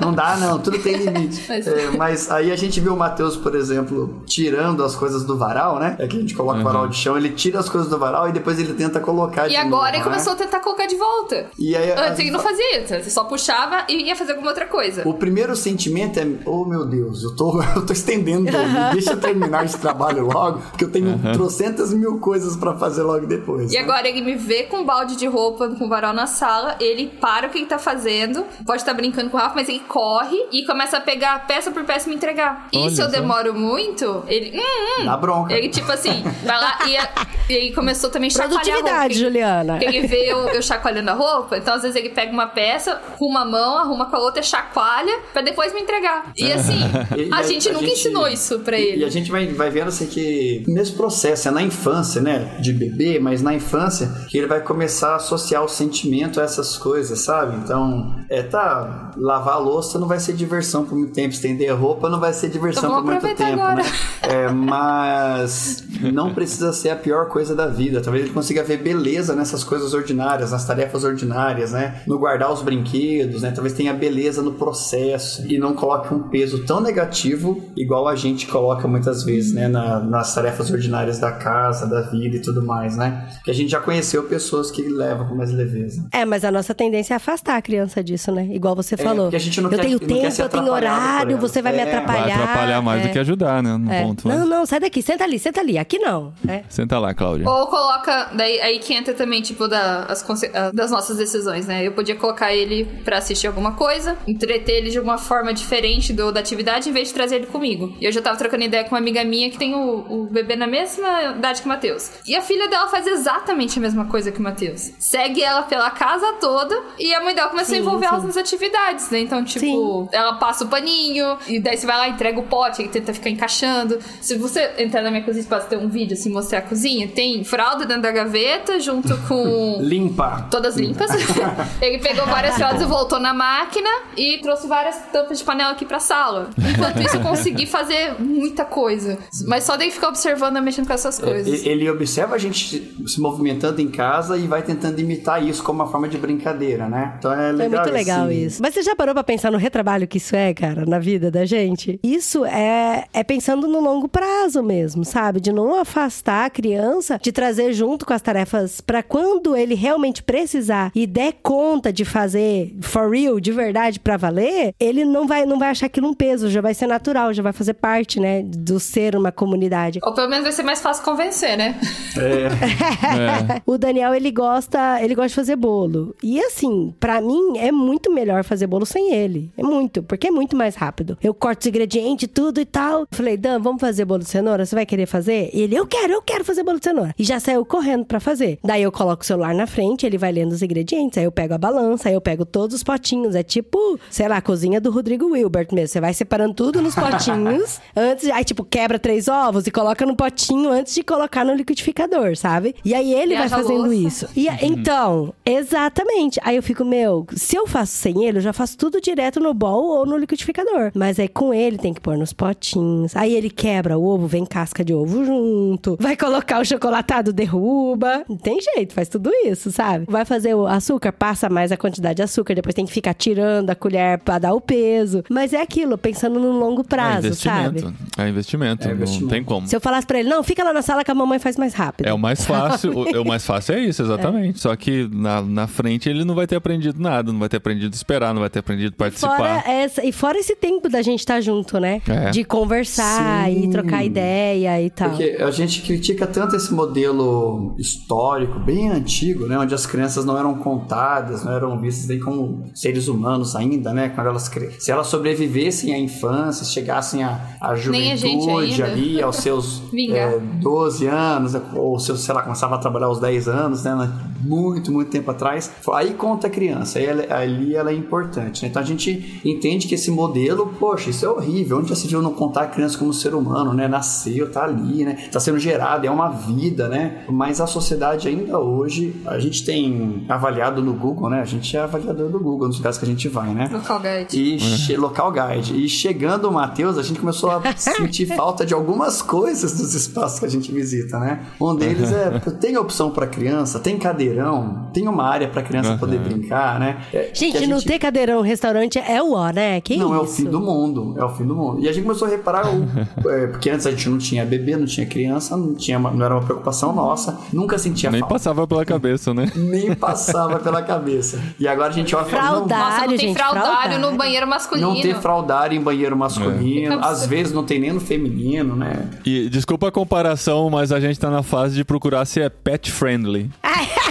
não, [laughs] não dá, não. Tudo tem limite. Mas- É, mas aí a gente viu o Matheus, por exemplo, tirando as coisas do varal, né? É que a gente coloca o varal de chão, ele tira as coisas do varal e depois ele tenta colocar de E agora ele né? começou a tentar colocar de volta. E aí, Antes as- ele não fazia isso, você só puxava e ia fazer alguma outra coisa. O primeiro sentimento é, oh meu Deus, eu tô, [laughs] eu tô estendendo, me deixa eu terminar esse trabalho logo, porque eu tenho trocentas mil coisas pra fazer logo depois. E né? agora ele me vê com um balde de roupa, com varal na sala, ele para o que ele tá fazendo, pode estar brincando com o Rafa, mas ele corre e começa a pegar peça por peça e me entregar. E Olha se eu só. demoro muito, ele. Hum, hum. Dá bronca. Ele, tipo assim, vai lá e, e ele começou também a chacoalhar a roupa. Produtividade, Juliana. Porque Ele vê eu, eu chacoalhando a roupa, então às vezes ele pega uma peça, com uma mão, arruma com a outra, chacoalha, pra depois me entregar. E assim, [laughs] E- e a, gente nunca ensinou isso pra e- ele. E a gente vai, vai vendo assim que nesse processo, é na infância, né? De bebê, mas na infância, que ele vai começar a associar o sentimento a essas coisas, sabe? Então, é tá, lavar a louça não vai ser diversão por muito tempo, estender a roupa não vai ser diversão Então por muito tempo, agora. né? É, mas não precisa ser a pior coisa da vida. Talvez ele consiga ver beleza nessas coisas ordinárias, nas tarefas ordinárias, né? No guardar os brinquedos, né? Talvez tenha beleza no processo e não coloque um peso tão negativo igual a gente coloca muitas vezes, né? Na- nas tarefas ordinárias da casa, da vida e tudo mais, né? Que a gente já conheceu pessoas que levam com mais leveza. É, mas a nossa tendência é afastar a criança disso, né? Igual você falou. porque a gente não eu quer- tenho não tempo, eu tenho horário, você vai me É. atrapalhar. Vai atrapalhar mais é. do que ajudar, né? No É. ponto. né? Não, não, sai daqui, senta ali, senta ali. Aqui não. É. Senta lá, Cláudia. Ou coloca, daí aí que entra também, tipo, da, as ah, das nossas decisões, né? Eu podia colocar ele pra assistir alguma coisa, entreter ele de alguma forma diferente do, da atividade, em vez de trazer ele comigo. E eu já tava trocando ideia com uma amiga minha que tem o, o bebê na mesma idade que o Matheus. E a filha dela faz exatamente a mesma coisa que o Matheus. Segue ela pela casa toda e a mãe dela começou a envolver sim. elas nas atividades, né? Então, tipo, Sim. ela passa o paninho, e daí você vai lá, entrega o pote, e tenta ficar encaixando. Se você entrar na minha cozinha e pode ter um vídeo assim, mostrar a cozinha, tem fralda dentro da gaveta, junto com. [laughs] Limpa. Todas limpas. [laughs] Ele pegou várias fraldas e voltou na máquina e trouxe várias tampas de panela aqui pra sala. Enquanto isso, eu consegui fazer muita coisa. Mas só daí ficar observando e mexendo com essas coisas. E- Ele observa a gente se movimentando em casa e vai tentando imitar isso como uma forma de brincadeira, né? Então é É legal. muito legal esse- isso. Mas você já parou pra pensar no retrabalho que isso é, cara, na vida da gente? Isso é, é pensando no longo prazo mesmo, sabe? De não afastar a criança, de trazer junto com as tarefas pra quando ele realmente precisar e der conta de fazer for real, de verdade, pra valer, ele não vai, não vai achar aquilo um peso, já vai ser natural, já vai fazer parte, né, do ser uma comunidade. Ou pelo menos vai ser mais fácil convencer, né? [laughs] É. O Daniel, ele gosta, ele gosta de fazer bolo. E assim, pra mim é muito melhor fazer bolo sem ele. É muito, porque é muito mais rápido. Eu corto os ingredientes, tudo e tal. Falei, Dan, vamos fazer bolo de cenoura? Você vai querer fazer? E ele, eu quero, eu quero fazer bolo de cenoura. E já saiu correndo pra fazer. Daí eu coloco o celular na frente, ele vai lendo os ingredientes, aí eu pego a balança, aí eu pego todos os potinhos. É tipo, sei lá, a cozinha do Rodrigo Wilbert mesmo. Você vai separando tudo nos potinhos, [laughs] antes, aí tipo, quebra três ovos e coloca no potinho antes de colocar no liquidificador, sabe? E aí ele vai Viaja a fazendo louça. isso. E a- então, exatamente. Aí eu fico, meu, se eu faço sem ele, eu já faço tudo direto no bowl ou no liquidificador. Mas aí com ele tem que pôr nos potinhos. Aí ele quebra o ovo, vem casca de ovo junto. Vai colocar o chocolatado, derruba. Não tem jeito, faz tudo isso, sabe? Vai fazer o açúcar, passa mais a quantidade de açúcar, depois tem que ficar tirando a colher pra dar o peso. Mas é aquilo, pensando no longo É prazo, sabe? investimento. É investimento. É Não investimento. tem como. Se eu falasse pra ele, não, fica lá na sala que a mamãe faz mais rápido. É o mais fácil. o, é o mais fácil é isso, exatamente. Só que na, na frente ele não vai ter aprendido nada, não vai ter aprendido a esperar, não vai ter aprendido a participar. Fora essa, e fora esse tempo da gente estar junto, né? É. De conversar Sim. e trocar ideia e tal. Porque a gente critica tanto esse modelo histórico, bem antigo, né? Onde as crianças não eram contadas, não eram vistas nem como seres humanos ainda, né? Quando elas cre... Se elas sobrevivessem à infância, chegassem à, à juventude ali, aos seus [laughs] é, 12 anos, ou seus, sei lá, começava a trabalhar aos 10 anos, né? Muito, muito tempo atrás. Aí conta a criança, aí ela- ali ela é importante. né? Então a gente entende que esse modelo, poxa, isso é horrível. Onde já se viu não contar a criança como ser humano, né? Nasceu, tá ali, né? Tá sendo gerado, é uma vida, né? Mas a sociedade ainda hoje, a gente tem avaliado no Google, né? A gente é avaliador do Google nos lugares que a gente vai, né? Local Guide. E che- local guide. E chegando o Matheus, a gente começou a [laughs] sentir falta de algumas coisas dos espaços que a gente visita, né? Um deles é tem opção para criança, tem cadeirão, tem uma área para criança poder brincar, né? É, Gente, a não ter cadeirão restaurante é o ó, né? Que não, isso? é o fim do mundo. É o fim do mundo. E a gente começou a reparar, o, [laughs] é, porque antes a gente não tinha bebê, não tinha criança, não, tinha, uma- não era uma preocupação nossa, nunca sentia Nem falta. passava pela cabeça, né? [laughs] Nem passava pela cabeça. E agora a gente olha fala, não. Nossa, não tem gente, fraudário, fraudário. no banheiro masculino. Não ter fraldário em banheiro masculino, É. às vezes não tem nem no feminino, né? E desculpa a comparação, mas a gente tá na fase de procurar se é pet friendly. [laughs]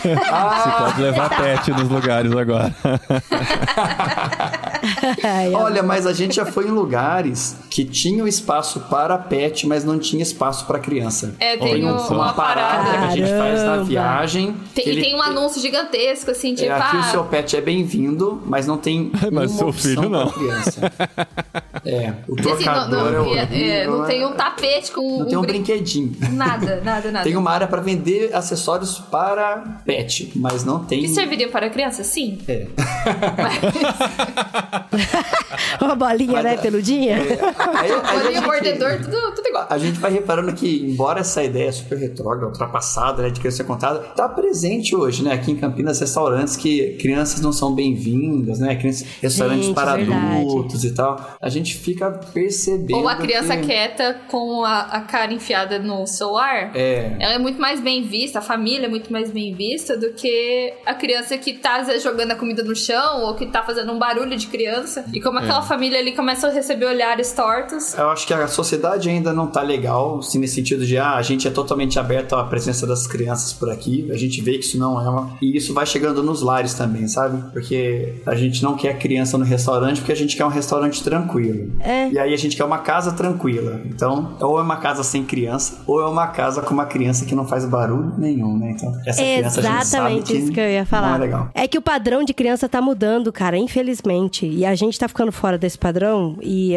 Você pode levar pet nos lugares agora. [laughs] Ai, olha, mas a gente já foi em lugares que tinham espaço para pet, mas não tinha espaço para criança. É, tem Olha um- uma parada. que a gente faz na Caramba. viagem. Tem- que e ele- tem um anúncio gigantesco, assim, é, tipo, aqui o ah, seu pet é bem-vindo, mas não tem [laughs] Mas uma seu opção filho não. pra criança. É, o assim, não, trocador não- é é- horrível, é, não tem um é- tapete com Não tem um brin- brinquedinho. Nada, nada, nada. Tem uma área para vender acessórios para pet, mas não tem. Que serviria para criança? Sim. É. [laughs] [laughs] Uma bolinha, Mas, né, é, peludinha? Aí- aí a Bolinha, gente- mordedor, tudo, tudo igual. A gente vai reparando que, embora essa ideia super retrógrada, ultrapassada, né, de criança ser contada, tá presente hoje, né? Aqui em Campinas, restaurantes que crianças não são bem-vindas, né? Crianças, restaurantes Gente, para verdade. adultos e tal. A gente fica percebendo. Ou a criança que... quieta com a, a cara enfiada no celular. É. Ela é muito mais bem vista, a família é muito mais bem vista do que a criança que tá, às vezes, jogando a comida no chão ou que tá fazendo um barulho de criança. E como aquela família ali começa a receber olhares tortos. Eu acho que a sociedade ainda não tá legal, assim, nesse sentido de, ah, a gente é totalmente aberto à presença das crianças por aqui, a gente vê que isso não é uma... E isso vai chegando nos lares também, sabe? Porque a gente não quer criança no restaurante porque a gente quer um restaurante tranquilo. É. E aí a gente quer uma casa tranquila. Então, ou é uma casa sem criança, ou é uma casa com uma criança que não faz barulho nenhum, né? Então, essa criança a gente sabe Exatamente isso que eu ia falar. Não é legal. É que o padrão de criança tá mudando, cara, infelizmente. E a gente tá ficando fora desse padrão, e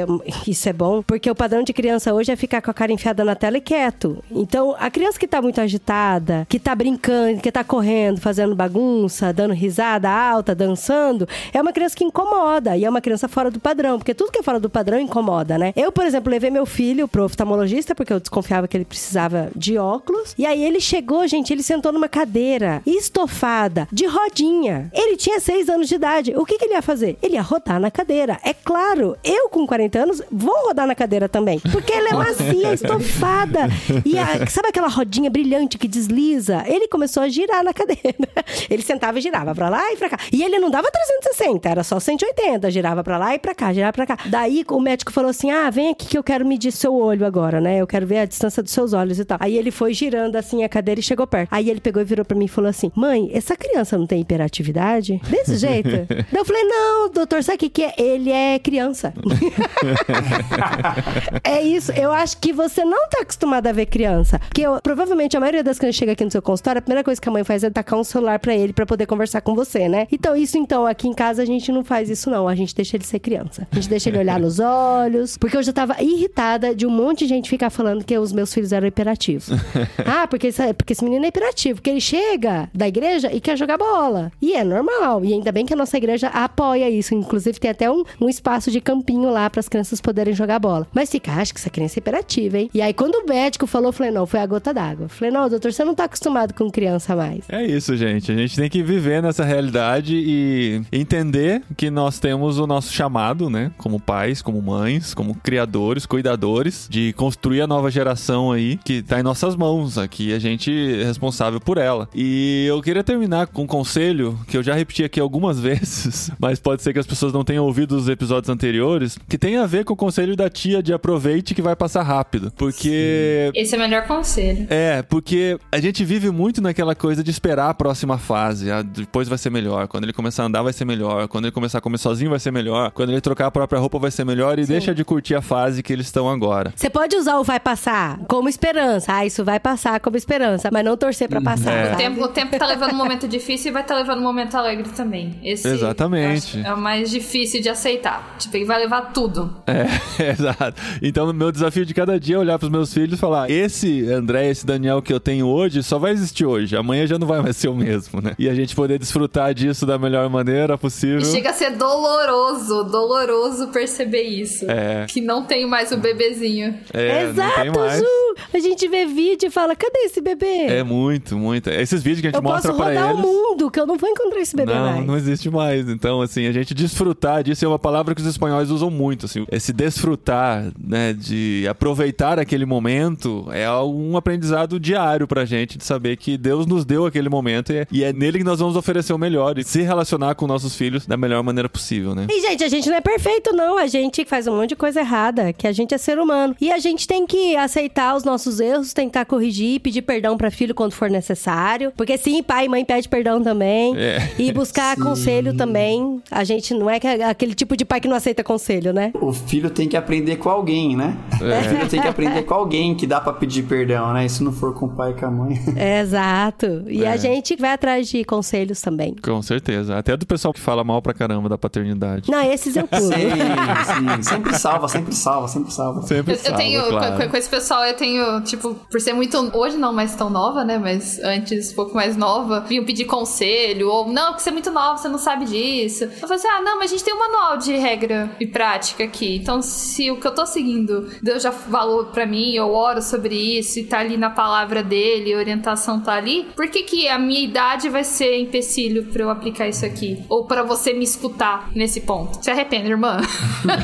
isso é bom, porque o padrão de criança hoje é ficar com a cara enfiada na tela e quieto. Então, a criança que tá muito agitada, que tá brincando, que tá correndo, fazendo bagunça, dando risada alta, dançando, é uma criança que incomoda. E é uma criança fora do padrão, porque tudo que é fora do padrão incomoda, né? Eu, por exemplo, levei meu filho pro oftalmologista, porque eu desconfiava que ele precisava de óculos. E aí ele chegou, gente, ele sentou numa cadeira estofada, de rodinha. Ele tinha seis anos de idade. O que, que ele ia fazer? Ele ia rodar na cadeira. É claro, eu com 40 anos vou rodar na cadeira também. Porque ela é macia, [laughs] estofada. E a- sabe aquela rodinha brilhante que desliza? Ele começou a girar na cadeira. [laughs] Ele sentava e girava pra lá e pra cá. E ele não dava 360, era só 180. Girava pra lá e pra cá, girava pra cá. Daí o médico falou assim: ah, vem aqui que eu quero medir seu olho agora, né? Eu quero ver a distância dos seus olhos e tal. Aí ele foi girando assim a cadeira e chegou perto. Aí ele pegou e virou pra mim e falou assim: mãe, essa criança não tem hiperatividade? Desse jeito? [laughs] Daí eu falei: não, doutor, sabe o que, que é? Ele é criança. [laughs] é isso. Eu acho que você não tá acostumado a ver criança. Porque eu- provavelmente a maioria das crianças chega aqui no seu consultório, a primeira coisa que a mãe faz é tacar um celular pra ele pra poder conversar com você, né? Então, isso então, aqui em casa a gente não faz isso, não. A gente deixa ele ser criança. A gente deixa ele olhar nos olhos. Porque eu já tava irritada de um monte de gente ficar falando que os meus filhos eram hiperativos. [laughs] ah, porque porque esse menino é hiperativo. Porque ele chega da igreja e quer jogar bola. E é normal. E ainda bem que a nossa igreja apoia isso, inclusive Inclusive, tem até um, um espaço de campinho lá para as crianças poderem jogar bola. Mas fica, acho que essa criança é hiperativa, hein? E aí, quando o médico falou, eu falei, não, foi a gota d'água. Falei, não, doutor, você não tá acostumado com criança mais. É isso, gente. A gente tem que viver nessa realidade e entender que nós temos o nosso chamado, né? Como pais, como mães, como criadores, cuidadores, de construir a nova geração aí que tá em nossas mãos. Aqui a gente é responsável por ela. E eu queria terminar com um conselho que eu já repeti aqui algumas [laughs] vezes, mas pode ser que as pessoas não tenham ouvido os episódios anteriores, que tem a ver com o conselho da tia de aproveite que vai passar rápido. Porque Esse é o melhor conselho. é, porque a gente vive muito naquela coisa de esperar a próxima fase. Ah, depois vai ser melhor. Quando ele começar a andar, vai ser melhor. Quando ele começar a comer sozinho, vai ser melhor. Quando ele trocar a própria roupa, vai ser melhor. E deixa de curtir a fase que eles estão agora. Você pode usar o vai passar como esperança. Ah, isso vai passar como esperança, mas não torcer pra passar. É. O tempo, o tempo tá levando um momento difícil e vai estar levando um momento alegre também. Esse Exatamente. eu acho, É o mais difícil de aceitar. Tipo, ele vai levar tudo. É, [laughs] exato. Então, meu desafio de cada dia é olhar pros meus filhos e falar: esse André, esse Daniel que eu tenho hoje só vai existir hoje. Amanhã já não vai mais ser o mesmo, né? E a gente poder desfrutar disso da melhor maneira possível. E chega a ser doloroso, doloroso perceber isso. É. Que não tem mais o bebezinho. É, não Exato, mais. Ju! A gente vê vídeo e fala, cadê esse bebê? É muito, muito. Esses vídeos que a gente eu posso mostra pra rodar eles. o mundo, que eu não vou encontrar esse bebê Não, mais. não existe mais. Então, assim, a gente desfrutar disso é uma palavra que os espanhóis usam muito, assim. Esse desfrutar, né, de aproveitar aquele momento é um aprendizado diário pra gente, de saber que Deus nos deu aquele momento e é, e é nele que nós vamos oferecer o melhor e se relacionar com nossos filhos da melhor maneira possível, né? E, gente, a gente não é perfeito, não. A gente faz um monte de coisa errada, que a gente é ser humano. E a gente tem que aceitar os nossos erros, tentar corrigir, pedir perdão pra filho quando for necessário. Porque sim, pai e mãe pede perdão também. É. E buscar [laughs] Sim. conselho também. A gente não é que- aquele tipo de pai que não aceita conselho, né? O filho tem que aprender com alguém, né? É. O filho tem que aprender com alguém que dá pra pedir perdão, né? E se não for com o pai e com a mãe. [laughs] Exato. E É. a gente vai atrás de conselhos também. Com certeza. Até do pessoal que fala mal pra caramba da paternidade. Não, esses eu pulo. Sim, sim. Sempre salva, sempre salva, sempre salva. Sempre Eu, eu salva, tenho, claro. com, com esse pessoal, eu tenho, tipo, por ser muito. Hoje não mais tão nova, né? Mas antes, um pouco mais nova, vinham pedir conselho, ou não, porque você é muito nova, você não sabe disso. Eu falei assim: ah, não, mas a gente tem um manual de regra e prática aqui. Então, se o que eu tô seguindo, Deus já falou pra mim, eu oro sobre isso e tá ali na palavra dele, a orientação tá ali, por que, que a minha idade vai ser empecilho pra eu aplicar isso aqui? Ou pra você me escutar nesse ponto? Se arrepende, irmã.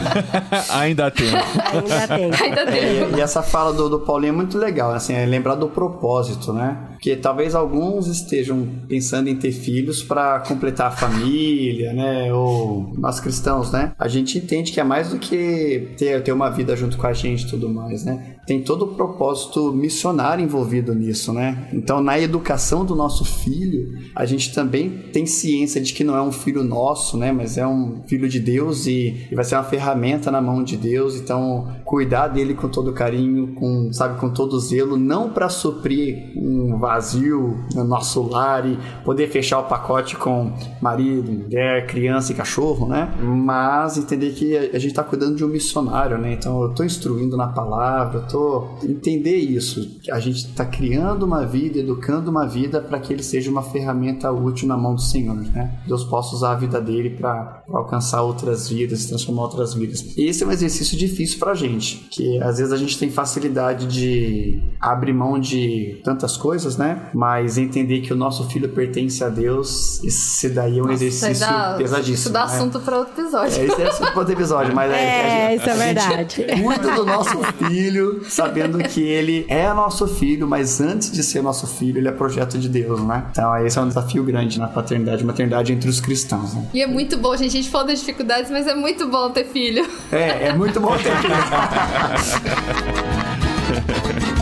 [laughs] Ainda tempo. Ainda tem. Ainda tem. É, e essa fala do, do Paulinho é muito legal, assim, é lembrar do propósito, né? Porque talvez alguns estejam pensando em ter filhos para completar a família, né? Ou nós cristãos, né? A gente entende que é mais do que ter, ter uma vida junto com a gente e tudo mais, né? Tem todo o propósito missionário envolvido nisso, né? Então, na educação do nosso filho, a gente também tem ciência de que não é um filho nosso, né? Mas é um filho de Deus e, e vai ser uma ferramenta na mão de Deus. Então, cuidar dele com todo carinho, com, sabe, com todo zelo, não para suprir um vazio no nosso lar e poder fechar o pacote com marido, mulher, criança e cachorro, né? Mas entender que a gente tá cuidando de um missionário, né? Então, eu tô instruindo na palavra, eu tô entender isso. A gente tá criando uma vida, educando uma vida para que ele seja uma ferramenta útil na mão do Senhor, né? Deus possa usar a vida dele para alcançar outras vidas, transformar outras vidas. Esse é um exercício difícil pra gente, que às vezes a gente tem facilidade de abrir mão de tantas coisas, né? Mas entender que o nosso filho pertence a Deus, esse daí é um Nossa, exercício dá- pesadíssimo. Isso dá né? assunto pra outro episódio. É, isso é assunto para outro episódio, mas é, [laughs] que a É, gente- isso é gente verdade. [laughs] Cuida do nosso filho, sabendo que ele é nosso filho, mas antes de ser nosso filho, ele é projeto de Deus, né? Então, esse é um desafio grande na paternidade maternidade entre os cristãos, né? E é muito bom, gente. A gente falou das dificuldades, mas é muito bom ter filho. É, é muito bom ter filho. [laughs] Ha ha ha ha ha.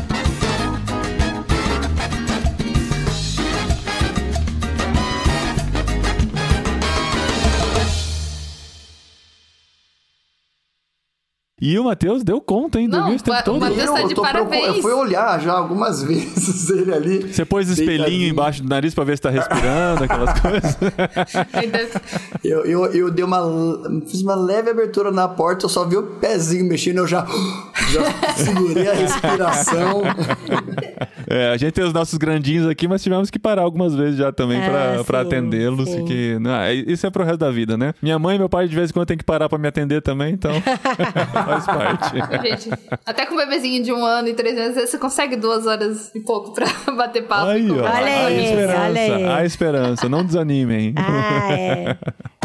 E o Matheus deu conta, hein? Não, Dormiu esse tempo o todo. Matheus tá de tô parabéns. Eu fui olhar já algumas [laughs] vezes ele ali. Você pôs espelhinho embaixo do nariz pra ver se tá respirando, aquelas coisas. [laughs] Eu, eu, eu dei uma. Fiz uma leve abertura na porta, eu só vi o pezinho mexendo, eu já. [laughs] Já segurei a respiração. É, a gente tem os nossos grandinhos aqui, mas tivemos que parar algumas vezes já também É, pra, pra sim, atendê-los. Que, não, é- isso é pro resto da vida, né? Minha mãe e meu pai de vez em quando tem que parar pra me atender também, então faz parte. [laughs] Gente, até com um bebezinho de um ano e três meses, você consegue duas horas e pouco pra [laughs] bater papo. Aí, ó. Olha a esperança, olha aí. a esperança. Não desanimem. Ah, é. [laughs]